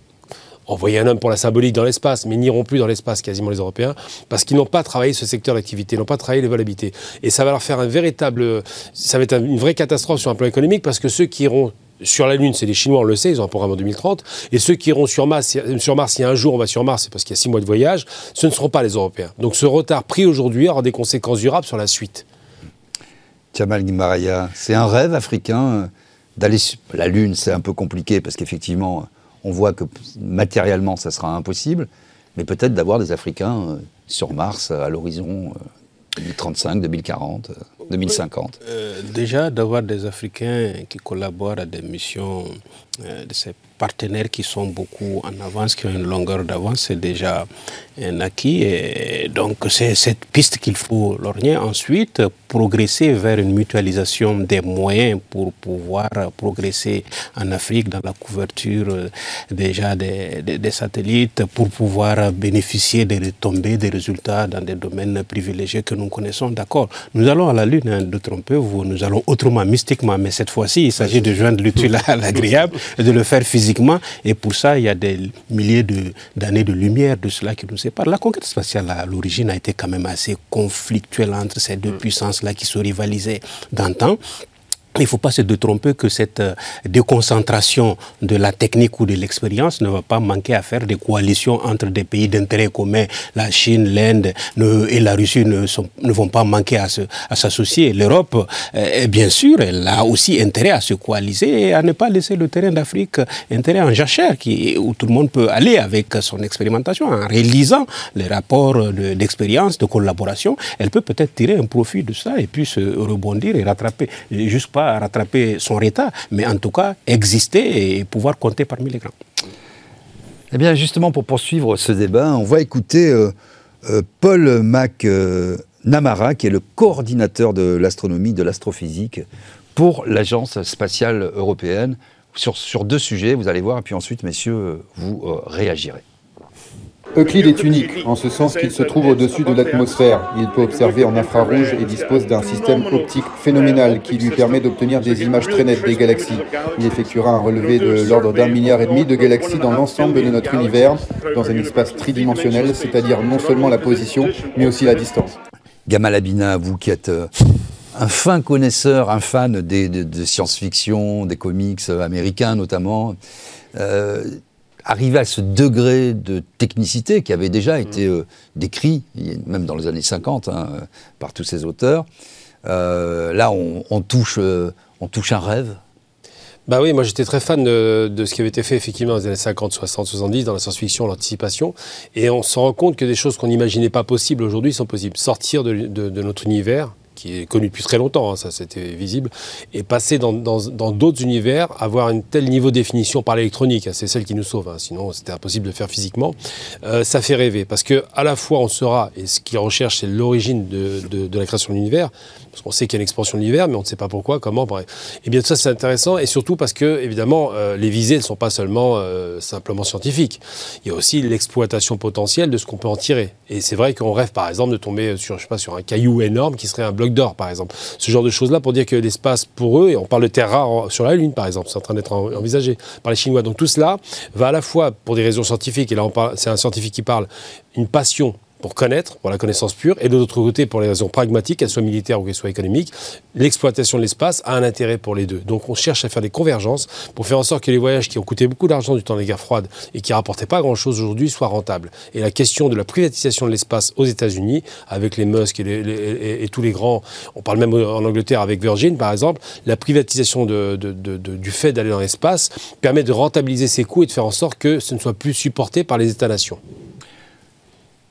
envoyer un homme pour la symbolique dans l'espace, mais n'iront plus dans l'espace quasiment les Européens, parce qu'ils n'ont pas travaillé ce secteur d'activité, n'ont pas travaillé les vols habités. Et ça va leur faire un véritable, ça va être une vraie catastrophe sur un plan économique, parce que ceux qui iront sur la Lune, c'est les Chinois, on le sait, ils ont un programme en 2030. Et ceux qui iront sur Mars, sur Mars, si un jour on va sur Mars, c'est parce qu'il y a six mois de voyage, ce ne seront pas les Européens. Donc ce retard pris aujourd'hui aura des conséquences durables sur la suite. Jamal Guimaraya, c'est un rêve africain euh, d'aller sur la Lune, c'est un peu compliqué parce qu'effectivement, on voit que matériellement, ça sera impossible, mais peut-être d'avoir des Africains euh, sur Mars à l'horizon 2035, 2040, 2050. déjà, d'avoir des Africains qui collaborent à des missions euh, de ces partenaires qui sont beaucoup en avance, qui ont une longueur d'avance, c'est déjà un acquis. Et donc, c'est cette piste qu'il faut lorgner. Ensuite, progresser vers une mutualisation des moyens pour pouvoir progresser en Afrique dans la couverture euh, déjà des, satellites, pour pouvoir bénéficier des retombées, des résultats dans des domaines privilégiés que nous connaissons. D'accord, nous allons à la Lune. Hein, D'autres on peut, nous allons autrement, mystiquement, mais cette fois-ci, il s'agit de joindre l'utile à l'agréable et de le faire physiquement. Et pour ça, il y a des milliers d'années de, lumière de cela qui nous séparent. La conquête spatiale, à l'origine, a été quand même assez conflictuelle entre ces deux mm. puissances-là qui se rivalisaient d'antan. Il ne faut pas se tromper que cette euh, déconcentration de la technique ou de l'expérience ne va pas manquer à faire des coalitions entre des pays d'intérêt commun. La Chine, l'Inde et la Russie ne, vont pas manquer à, s'associer. L'Europe, euh, bien sûr, elle a aussi intérêt à se coaliser et à ne pas laisser le terrain d'Afrique, intérêt en jachère, qui, où tout le monde peut aller avec son expérimentation. En réalisant les rapports d'expérience, de, collaboration, elle peut peut-être tirer un profit de ça et puis se rebondir et rattraper. Juste pas rattraper son retard, mais en tout cas exister et pouvoir compter parmi les grands. Eh bien, justement, pour poursuivre ce débat, on va écouter euh, euh, Paul Mac euh, Namara, qui est le coordinateur de l'astronomie, de l'astrophysique pour l'Agence spatiale européenne, sur, sur, deux sujets, vous allez voir, et puis ensuite, messieurs, vous réagirez. Euclide est unique, en ce sens qu'il se trouve au-dessus de l'atmosphère. Il peut observer en infrarouge et dispose d'un système optique phénoménal qui lui permet d'obtenir des images très nettes des galaxies. Il effectuera un relevé de l'ordre d'un milliard et demi de galaxies dans l'ensemble de notre univers, dans un espace tridimensionnel, c'est-à-dire non seulement la position, mais aussi la distance. Gamal Abina, vous qui êtes euh, un fin connaisseur, un fan des, de, science-fiction, des comics américains notamment, euh, arriver à ce degré de technicité qui avait déjà été euh, décrit, même dans les années 50, hein, par tous ces auteurs, euh, là, on, touche, euh, on touche un rêve. Bah oui, moi j'étais très fan de, ce qui avait été fait effectivement dans les années 50, 60, 70 dans la science-fiction, l'anticipation, et on se rend compte que des choses qu'on n'imaginait pas possibles aujourd'hui sont possibles. Sortir de notre univers, qui est connu depuis très longtemps, hein, ça c'était visible, et passer dans d'autres univers, avoir un tel niveau de définition par l'électronique, hein, c'est celle qui nous sauve, hein, sinon c'était impossible de faire physiquement, euh, ça fait rêver, parce que à la fois on sera, et ce qu'il recherche c'est l'origine de, de, la création de l'univers, parce qu'on sait qu'il y a une expansion de l'univers, mais on ne sait pas pourquoi, comment, bref. Et bien tout ça c'est intéressant, et surtout parce que évidemment euh, les visées ne sont pas seulement euh, simplement scientifiques, il y a aussi l'exploitation potentielle de ce qu'on peut en tirer. Et c'est vrai qu'on rêve par exemple de tomber sur, je sais pas, sur un caillou énorme qui serait un bloc d'or, par exemple. Ce genre de choses-là pour dire que l'espace, pour eux, et on parle de terres rares sur la Lune, par exemple, c'est en train d'être envisagé par les Chinois. Donc tout cela va à la fois, pour des raisons scientifiques, et là c'est un scientifique qui parle, une passion pour connaître, pour la connaissance pure, et de l'autre côté, pour les raisons pragmatiques, qu'elles soient militaires ou qu'elles soient économiques, l'exploitation de l'espace a un intérêt pour les deux. Donc on cherche à faire des convergences pour faire en sorte que les voyages qui ont coûté beaucoup d'argent du temps des guerres froides et qui rapportaient pas grand-chose aujourd'hui soient rentables. Et la question de la privatisation de l'espace aux États-Unis, avec les Musk et, tous les grands, on parle même en Angleterre avec Virgin par exemple, la privatisation du fait d'aller dans l'espace permet de rentabiliser ses coûts et de faire en sorte que ce ne soit plus supporté par les États-nations.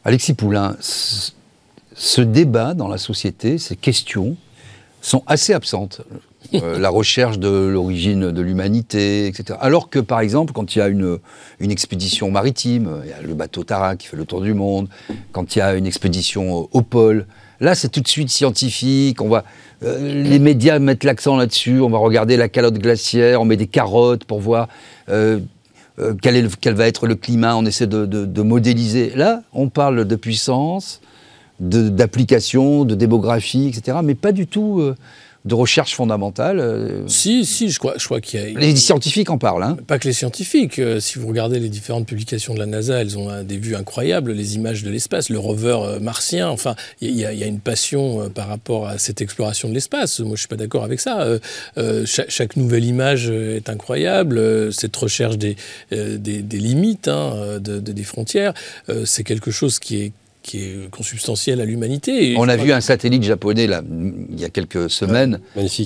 Alexis Poulain, ce débat dans la société, ces questions, sont assez absentes. Euh, *laughs* la recherche de l'origine de l'humanité, etc. Alors que, par exemple, quand il y a une, une, expédition maritime, il y a le bateau Tara qui fait le tour du monde, quand il y a une expédition au pôle, là, c'est tout de suite scientifique, on va... Euh, les médias mettent l'accent là-dessus, on va regarder la calotte glaciaire, on met des carottes pour voir euh, euh, quel, est va être le climat, on essaie de, modéliser. Là, on parle de puissance, d'application, de, démographie, etc., mais pas du tout euh, de recherche fondamentale. Euh, si, si, je crois, je crois qu'il y a... Les scientifiques en parlent. Hein. Pas que les scientifiques. Euh, si vous regardez les différentes publications de la NASA, elles ont des vues incroyables, les images de l'espace, le rover euh, martien. Enfin, il y, a une passion par rapport à cette exploration de l'espace. Moi, je suis pas d'accord avec ça. chaque, nouvelle image est incroyable. Cette recherche des, des, limites, hein, des frontières, c'est quelque chose qui est qui est consubstantiel à l'humanité. On a vu un satellite japonais là, il y a quelques semaines,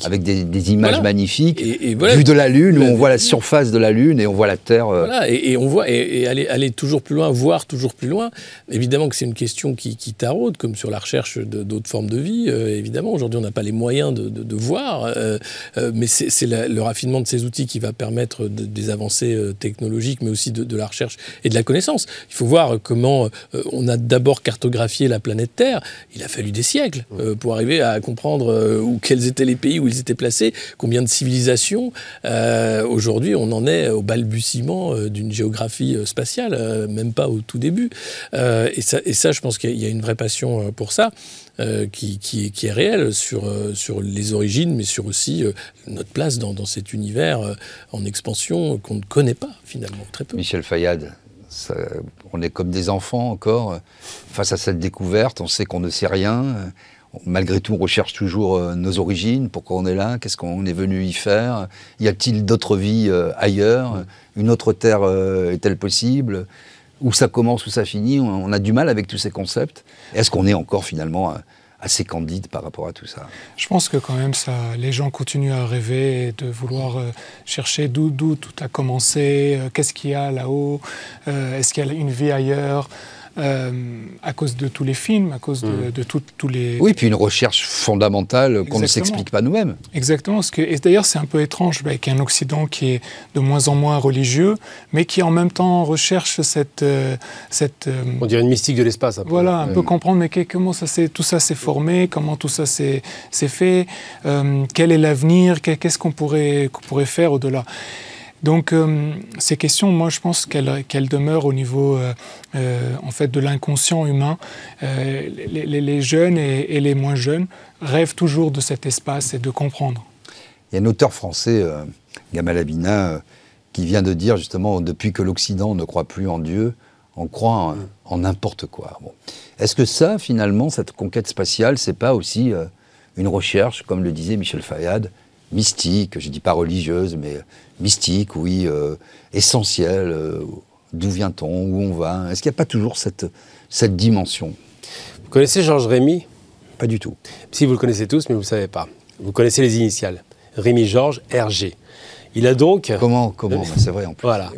avec des, images magnifiques, et, vu de la Lune, où on voit la surface de la Lune et on voit la Terre. Euh, voilà, et, on voit, et, aller, aller, toujours plus loin, voir toujours plus loin. Évidemment que c'est une question qui, qui, taraude, comme sur la recherche d'autres formes de vie. Euh, évidemment, aujourd'hui, on n'a pas les moyens de, de, voir, euh, mais c'est le raffinement de ces outils qui va permettre des avancées technologiques, mais aussi de, la recherche et de la connaissance. Il faut voir comment on a d'abord cartographier la planète Terre, il a fallu des siècles euh, pour arriver à comprendre euh, où, quels étaient les pays où ils étaient placés, combien de civilisations. Euh, aujourd'hui, on en est au balbutiement d'une géographie spatiale, même pas au tout début. Et ça, et, ça, je pense qu'il y a une vraie passion pour ça. qui, qui, qui, est réelle sur, sur les origines, mais sur aussi notre place dans, dans cet univers en expansion qu'on ne connaît pas finalement, très peu. Michel Fayad, on est comme des enfants encore face à cette découverte. On sait qu'on ne sait rien. Malgré tout, on recherche toujours euh, nos origines, pourquoi on est là, qu'est-ce qu'on est venu y faire, y a-t-il d'autres vies euh, ailleurs, une autre terre euh, est-elle possible, où ça commence, où ça finit, on a du mal avec tous ces concepts. Est-ce qu'on est encore finalement assez candide par rapport à tout ça. Je pense que quand même, ça, les gens continuent à rêver et de vouloir chercher d'où tout a commencé, qu'est-ce qu'il y a là-haut, est-ce qu'il y a une vie ailleurs? Euh, à cause de tous les films, à cause de, mm. tous les... Oui, puis une recherche fondamentale qu'on ne s'explique pas nous-mêmes. Exactement. Ce que, et d'ailleurs, c'est un peu étrange avec un Occident qui est de moins en moins religieux, mais qui en même temps recherche cette... Euh, cette euh, On dirait une mystique de l'espace. Voilà, un peu comprendre mais comment ça tout ça s'est formé, comment tout ça s'est fait, quel est l'avenir, qu'est-ce qu'on pourrait, qu'on pourrait faire au-delà. Donc euh, ces questions, moi je pense qu'elles demeurent au niveau euh, euh, en fait de l'inconscient humain. Les, jeunes et, les moins jeunes rêvent toujours de cet espace et de comprendre. Il y a un auteur français, Gamal Abina, qui vient de dire justement depuis que l'Occident ne croit plus en Dieu, on croit en n'importe quoi. Est-ce que ça, finalement, cette conquête spatiale, c'est pas aussi une recherche, comme le disait Michel Fayad, mystique, je dis pas religieuse, mais mystique, oui, euh, essentielle. Euh, d'où vient-on Où on va Est-ce qu'il n'y a pas toujours cette, cette dimension? Vous connaissez Georges Rémy Pas du tout. Si, vous le connaissez tous, mais vous ne savez pas. Vous connaissez les initiales. Rémy Georges, RG. Il a donc. Comment Comment C'est vrai en plus. Voilà.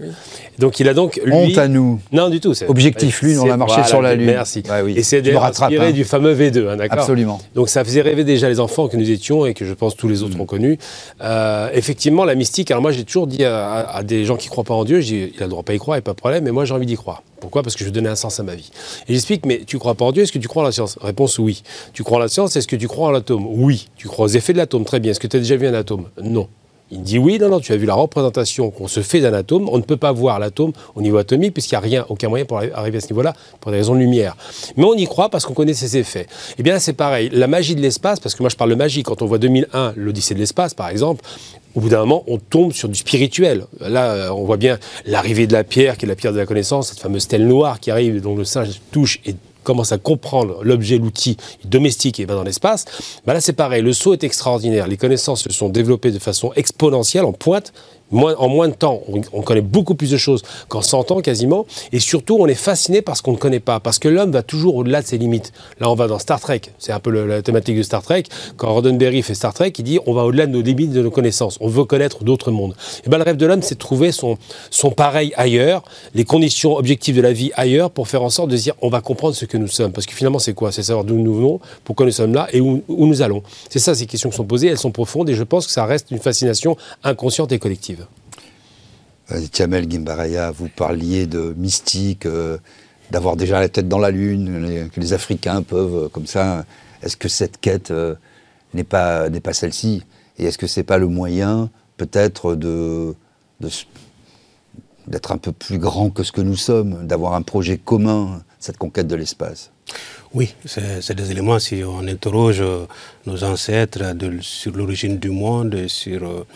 Donc il a donc lui. Honte à nous. Non du tout. Objectif Lune, on a marché sur la Lune. Merci. Et c'est inspiré hein. du fameux V2, hein, d'accord. Absolument. Donc ça faisait rêver déjà les enfants que nous étions et que je pense tous les autres mm. ont connu. Euh, effectivement, la mystique. Alors moi j'ai toujours dit à, des gens qui croient pas en Dieu, il a le droit pas y croire, et pas de problème. Mais moi j'ai envie d'y croire. Pourquoi? Parce que je veux donner un sens à ma vie. Et j'explique, mais tu crois pas en Dieu, est-ce que tu crois en la science? Réponse oui. Tu crois en la science, est-ce que tu crois en l'atome? Oui. Tu crois aux effets de l'atome, très bien. Est-ce que tu as déjà vu un atome? Non. Il dit oui, non, non, tu as vu la représentation qu'on se fait d'un atome. On ne peut pas voir l'atome au niveau atomique puisqu'il n'y a rien, aucun moyen pour arriver à ce niveau-là pour des raisons de lumière. Mais on y croit parce qu'on connaît ses effets. Eh bien, c'est pareil. La magie de l'espace, parce que moi je parle de magie, quand on voit 2001, l'Odyssée de l'espace par exemple, au bout d'un moment, on tombe sur du spirituel. Là, euh, on voit bien l'arrivée de la pierre, qui est la pierre de la connaissance, cette fameuse stèle noire qui arrive, dont le singe touche et commence à comprendre l'objet, l'outil domestique et va dans l'espace, bah là c'est pareil, le saut est extraordinaire. Les connaissances se sont développées de façon exponentielle, en pointe, en moins de temps, on, connaît beaucoup plus de choses qu'en 100 ans quasiment, et surtout on est fasciné par ce qu'on ne connaît pas, parce que l'homme va toujours au-delà de ses limites. Là on va dans Star Trek, c'est un peu la thématique de Star Trek, quand Roddenberry fait Star Trek, il dit on va au-delà de nos limites, de nos connaissances, on veut connaître d'autres mondes. Et ben le rêve de l'homme c'est de trouver son, pareil ailleurs, les conditions objectives de la vie ailleurs, pour faire en sorte de dire on va comprendre ce que nous sommes, parce que finalement c'est quoi? C'est savoir d'où nous venons, pourquoi nous sommes là et où nous allons. C'est ça ces questions qui sont posées, elles sont profondes, et je pense que ça reste une fascination inconsciente et collective. Tiamel Gimbaraya, vous parliez de mystique, euh, d'avoir déjà la tête dans la lune, que les Africains peuvent, euh, comme ça. Est-ce que cette quête euh, n'est pas, pas celle-ci? Et est-ce que c'est pas le moyen, peut-être, de, d'être un peu plus grand que ce que nous sommes, d'avoir un projet commun, cette conquête de l'espace? Oui, c'est des éléments, si on interroge nos ancêtres sur l'origine du monde, sur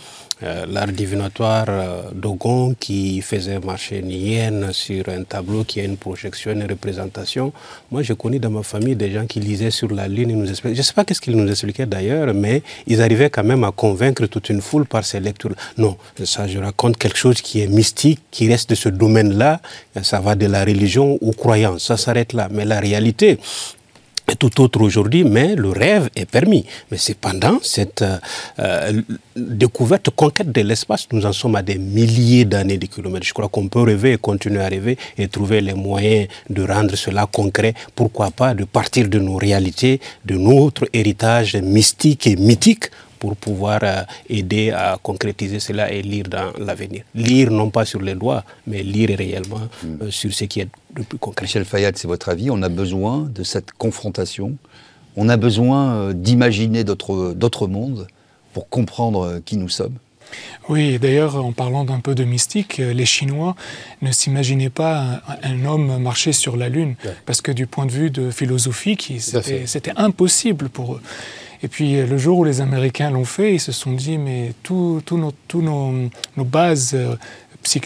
euh, l'art divinatoire euh, Dogon qui faisait marcher une hyène sur un tableau qui a une projection, une représentation. Moi, j'ai connu dans ma famille des gens qui lisaient sur la lune, ils nous je ne sais pas qu'est-ce qu'ils nous expliquaient d'ailleurs, mais ils arrivaient quand même à convaincre toute une foule par ces lectures. Non, ça, je raconte quelque chose qui est mystique, qui reste de ce domaine-là. Ça va de la religion aux croyances, ça s'arrête là. Mais la réalité, tout autre aujourd'hui, mais le rêve est permis. Mais cependant, cette euh, euh, découverte, conquête de l'espace, nous en sommes à des milliers d'années de kilomètres. Je crois qu'on peut rêver et continuer à rêver et trouver les moyens de rendre cela concret. Pourquoi pas de partir de nos réalités, de notre héritage mystique et mythique pour pouvoir euh, aider à concrétiser cela et lire dans l'avenir. Lire non pas sur les doigts, mais lire réellement euh, sur ce qui est le plus concret. Michel Fayad, c'est votre avis, on a besoin de cette confrontation, on a besoin euh, d'imaginer d'autres mondes pour comprendre qui nous sommes Oui, d'ailleurs, en parlant d'un peu de mystique, les Chinois ne s'imaginaient pas un, un, homme marcher sur la Lune, ouais. parce que du point de vue de philosophie, c'était impossible pour eux. Et puis le jour où les Américains l'ont fait, ils se sont dit, mais tous nos, tout nos, nos, bases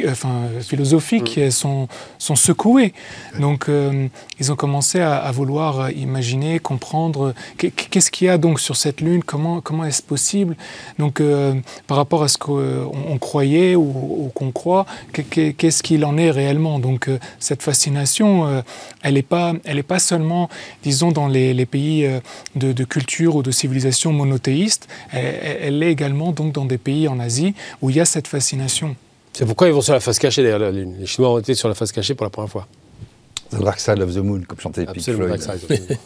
euh, enfin, philosophiques mmh. sont, sont secouées. Donc euh, ils ont commencé à, à, vouloir imaginer, comprendre qu'est-ce qu'il y a donc sur cette lune, comment, comment est-ce possible? Donc euh, par rapport à ce qu'on croyait ou, ou qu'on croit, qu'est-ce qu'il en est réellement? Donc euh, cette fascination, euh, elle n'est pas, elle pas seulement, disons, dans les, les pays de, de, culture ou de civilisation monothéiste, elle, elle est également donc dans des pays en Asie où il y a cette fascination. C'est pourquoi ils vont sur la face cachée derrière la Lune. Les Chinois ont été sur la face cachée pour la première fois. The Dark Side of the Moon, comme chantait Pink Floyd.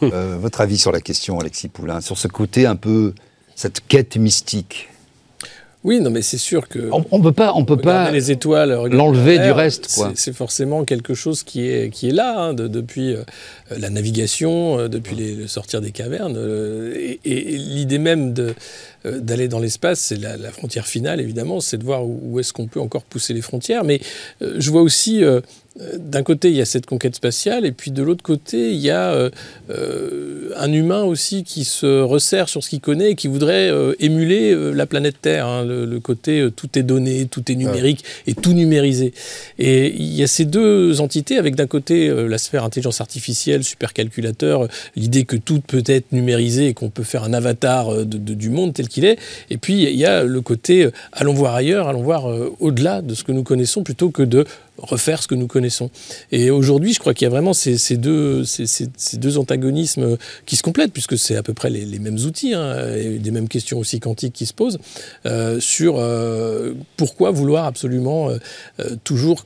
euh, votre avis sur la question, Alexis Poulain, sur ce côté un peu, cette quête mystique oui, non, mais c'est sûr que on, ne peut pas, on peut pas les étoiles, l'enlever du reste. C'est forcément quelque chose qui est qui est là hein, de, depuis euh, la navigation, euh, depuis les, le sortir des cavernes, euh, et, et l'idée même de d'aller dans l'espace, c'est la, la, frontière finale évidemment, c'est de voir où, où est-ce qu'on peut encore pousser les frontières. Mais je vois aussi d'un côté, il y a cette conquête spatiale, et puis de l'autre côté, il y a euh, euh, un humain aussi qui se resserre sur ce qu'il connaît et qui voudrait euh, émuler euh, la planète Terre. Hein, le, le, côté tout est donné, tout est numérique et tout numérisé. Et il y a ces deux entités, avec d'un côté la sphère intelligence artificielle, supercalculateur, l'idée que tout peut être numérisé et qu'on peut faire un avatar de, de, du monde tel qu'il est. Et puis il y a le côté allons voir ailleurs, allons voir au-delà de ce que nous connaissons, plutôt que de refaire ce que nous connaissons. Et aujourd'hui, je crois qu'il y a vraiment ces, deux, ces, deux antagonismes qui se complètent, puisque c'est à peu près les, les mêmes outils, hein, et des mêmes questions aussi quantiques qui se posent, euh, sur euh, pourquoi vouloir absolument euh, toujours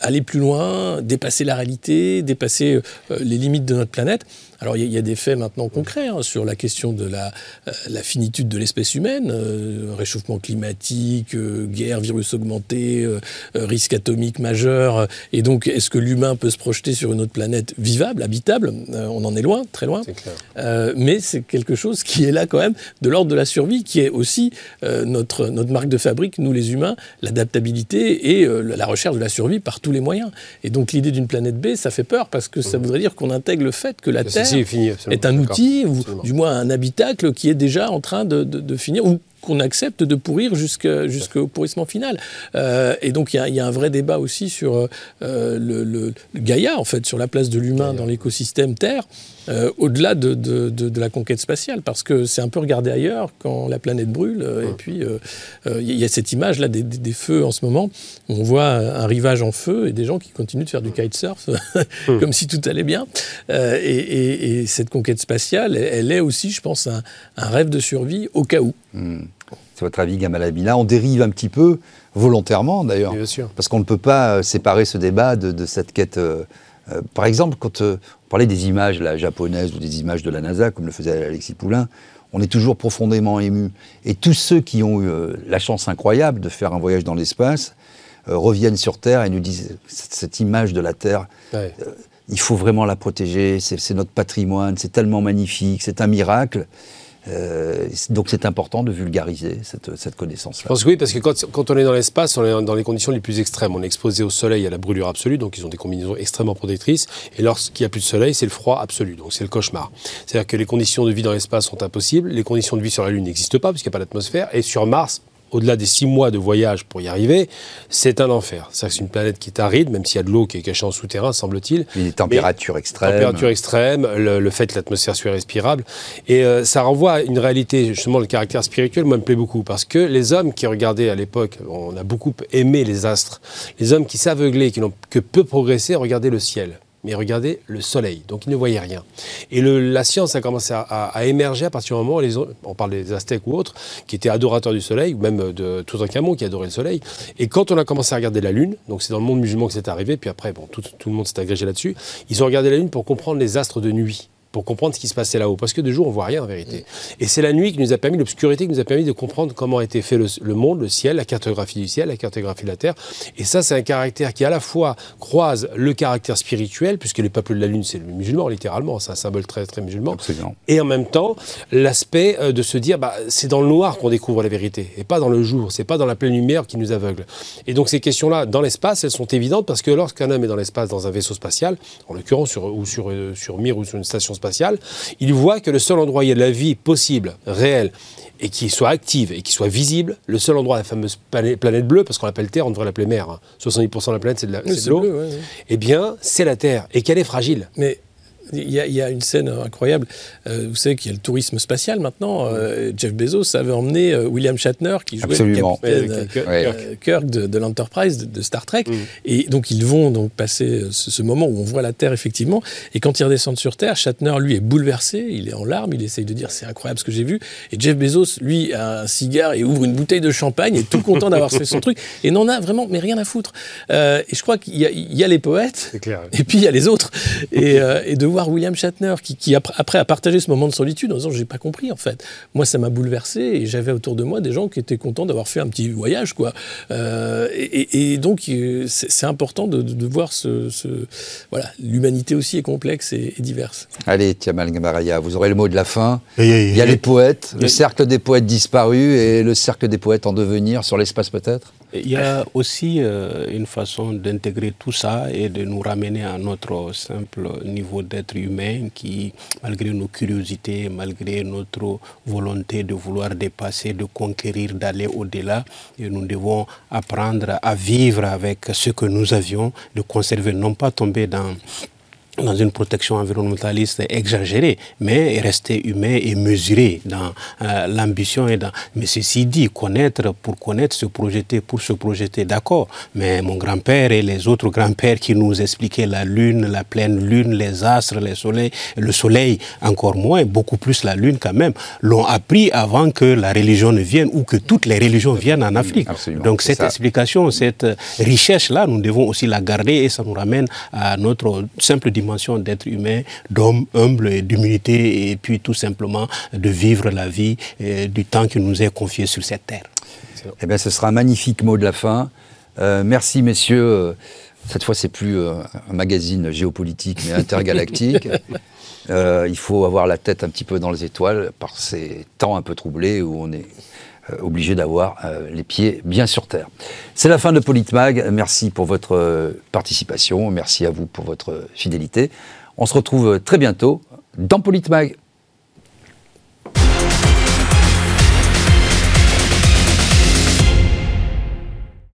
aller plus loin, dépasser la réalité, dépasser les limites de notre planète. Alors il y, y, a des faits maintenant concrets hein, sur la question de la, euh, la finitude de l'espèce humaine, euh, réchauffement climatique, euh, guerre, virus augmenté, euh, risque atomique majeur. Et donc est-ce que l'humain peut se projeter sur une autre planète vivable, habitable? On en est loin, très loin. mais c'est quelque chose qui est là quand même de l'ordre de la survie, qui est aussi notre, notre marque de fabrique, nous les humains, l'adaptabilité et la recherche de la survie par tous les moyens. Et donc l'idée d'une planète B, ça fait peur parce que ça voudrait dire qu'on intègre le fait que la Terre est, fini, est, un outil, ou absolument. du moins un habitacle qui est déjà en train de, de, de finir, ou qu'on accepte de pourrir jusqu'au jusqu pourrissement final. Euh, et donc il y, y, a un vrai débat aussi sur euh, le, le, le, Gaïa, en fait, sur la place de l'humain dans l'écosystème Terre. Euh, au-delà de, de, de, de, la conquête spatiale, parce que c'est un peu regardé ailleurs quand la planète brûle. Euh, et puis, il euh, euh, y a cette image-là des, des, des, feux en ce moment. On voit un rivage en feu et des gens qui continuent de faire du kitesurf *laughs* comme si tout allait bien. Euh, et, et, et, cette conquête spatiale, elle, elle, est aussi, je pense, un, un rêve de survie au cas où. Mmh. C'est votre avis, Gamal Abila On dérive un petit peu, volontairement d'ailleurs, parce qu'on ne peut pas séparer ce débat de, de cette quête. Euh, euh, par exemple, quand euh, on parlait des images là, japonaises ou des images de la NASA, comme le faisait Alexis Poulain, on est toujours profondément ému. Et tous ceux qui ont eu euh, la chance incroyable de faire un voyage dans l'espace reviennent sur Terre et nous disent cette, cette image de la Terre. Ouais. Il faut vraiment la protéger, c'est notre patrimoine, c'est tellement magnifique, c'est un miracle. Euh, donc c'est important de vulgariser cette, cette connaissance-là. Je que oui, parce que quand, on est dans l'espace, on est dans les conditions les plus extrêmes. On est exposé au soleil à la brûlure absolue, donc ils ont des combinaisons extrêmement protectrices. Et lorsqu'il n'y a plus de soleil, c'est le froid absolu, donc c'est le cauchemar. C'est-à-dire que les conditions de vie dans l'espace sont impossibles, les conditions de vie sur la Lune n'existent pas, parce qu'il n'y a pas d'atmosphère, et sur Mars, au-delà des six mois de voyage pour y arriver, c'est un enfer. C'est une planète qui est aride, même s'il y a de l'eau qui est cachée en souterrain, semble-t-il. Les températures extrêmes. Températures extrêmes, le, le fait que l'atmosphère soit respirable. Et euh, ça renvoie à une réalité, justement, le caractère spirituel, moi, me plaît beaucoup. Parce que les hommes qui regardaient à l'époque, on a beaucoup aimé les astres. Les hommes qui s'aveuglaient, qui n'ont que peu progressé, regardaient le ciel mais regardez le soleil. Donc ils ne voyaient rien. Et la science a commencé à, émerger à partir du moment où les, on parle des Aztèques ou autres, qui étaient adorateurs du soleil, ou même de Toutankhamon qui adorait le soleil. Et quand on a commencé à regarder la Lune, donc c'est dans le monde musulman que c'est arrivé, puis après, bon, tout, tout le monde s'est agrégé là-dessus, ils ont regardé la Lune pour comprendre les astres de nuit pour comprendre ce qui se passait là-haut. Parce que de jour, on voit rien en vérité. Et c'est la nuit qui nous a permis, l'obscurité qui nous a permis de comprendre comment était fait le, monde, le ciel, la cartographie du ciel, la cartographie de la Terre. Et ça, c'est un caractère qui à la fois croise le caractère spirituel, puisque le peuple de la Lune, c'est le musulman, littéralement, c'est un symbole très, très musulman. Absolument. Et en même temps, l'aspect euh, de se dire, bah, c'est dans le noir qu'on découvre la vérité, et pas dans le jour, c'est pas dans la pleine lumière qui nous aveugle. Et donc ces questions-là, dans l'espace, elles sont évidentes parce que lorsqu'un homme est dans l'espace, dans un vaisseau spatial, en l'occurrence sur, ou sur, euh, sur Mir ou sur une station spatiale, il voit que le seul endroit où il y a de la vie possible, réelle, et qui soit active et qui soit visible, le seul endroit, la fameuse planète bleue, parce qu'on l'appelle Terre, on devrait l'appeler mer, 70% hein. de la planète c'est de l'eau, eh bien c'est la Terre, et qu'elle est fragile. Mais il y, a, une scène incroyable. Euh, vous savez qu'il y a le tourisme spatial maintenant. Euh, Jeff Bezos avait emmené euh, William Shatner, qui jouait Absolument. le capitaine Kirk de, l'Enterprise de, Star Trek. Mm. Et donc ils vont donc passer ce, moment où on voit la Terre effectivement. Et quand ils redescendent sur Terre, Shatner lui est bouleversé, il est en larmes, il essaye de dire c'est incroyable ce que j'ai vu. Et Jeff Bezos lui a un cigare et ouvre une bouteille de champagne et est tout content d'avoir fait son truc et n'en a vraiment mais rien à foutre. et je crois qu'il y, a les poètes et puis il y a les autres et, et de William Shatner, qui, après a partagé ce moment de solitude en disant j'ai pas compris en fait. Moi ça m'a bouleversé et j'avais autour de moi des gens qui étaient contents d'avoir fait un petit voyage quoi. Euh, et, donc euh, c'est important de, voir ce, voilà l'humanité aussi est complexe et, diverse. Allez Tiamal Gamaraya, vous aurez le mot de la fin. Il y a les poètes, le cercle des poètes disparus et le cercle des poètes en devenir sur l'espace peut-être? Il y a aussi euh, une façon d'intégrer tout ça et de nous ramener à notre simple niveau d'être humain qui, malgré nos curiosités, malgré notre volonté de vouloir dépasser, de conquérir, d'aller au-delà, nous devons apprendre à vivre avec ce que nous avions, de conserver, non pas tomber dans dans une protection environnementaliste exagérée, mais rester humain et mesuré dans euh, l'ambition et dans. Mais ceci dit, connaître pour connaître, se projeter pour se projeter, d'accord. Mais mon grand-père et les autres grands-pères qui nous expliquaient la lune, la pleine lune, les astres, les soleils, le soleil encore moins, beaucoup plus la lune quand même, l'ont appris avant que la religion ne vienne ou que toutes les religions viennent en Afrique. Donc cette explication, cette richesse-là, nous devons aussi la garder et ça nous ramène à notre simple dimension d'être humain, d'homme humble et d'humilité, et puis tout simplement de vivre la vie euh, du temps qui nous est confié sur cette terre. Eh bien, ce sera un magnifique mot de la fin. Euh, merci, messieurs. Euh, cette fois, c'est plus un magazine géopolitique, mais intergalactique. *laughs* il faut avoir la tête un petit peu dans les étoiles par ces temps un peu troublés où on est euh, obligé d'avoir euh, les pieds bien sur terre. C'est la fin de Politmag. Merci pour votre euh, participation. Merci à vous pour votre fidélité. On se retrouve très bientôt dans Politmag.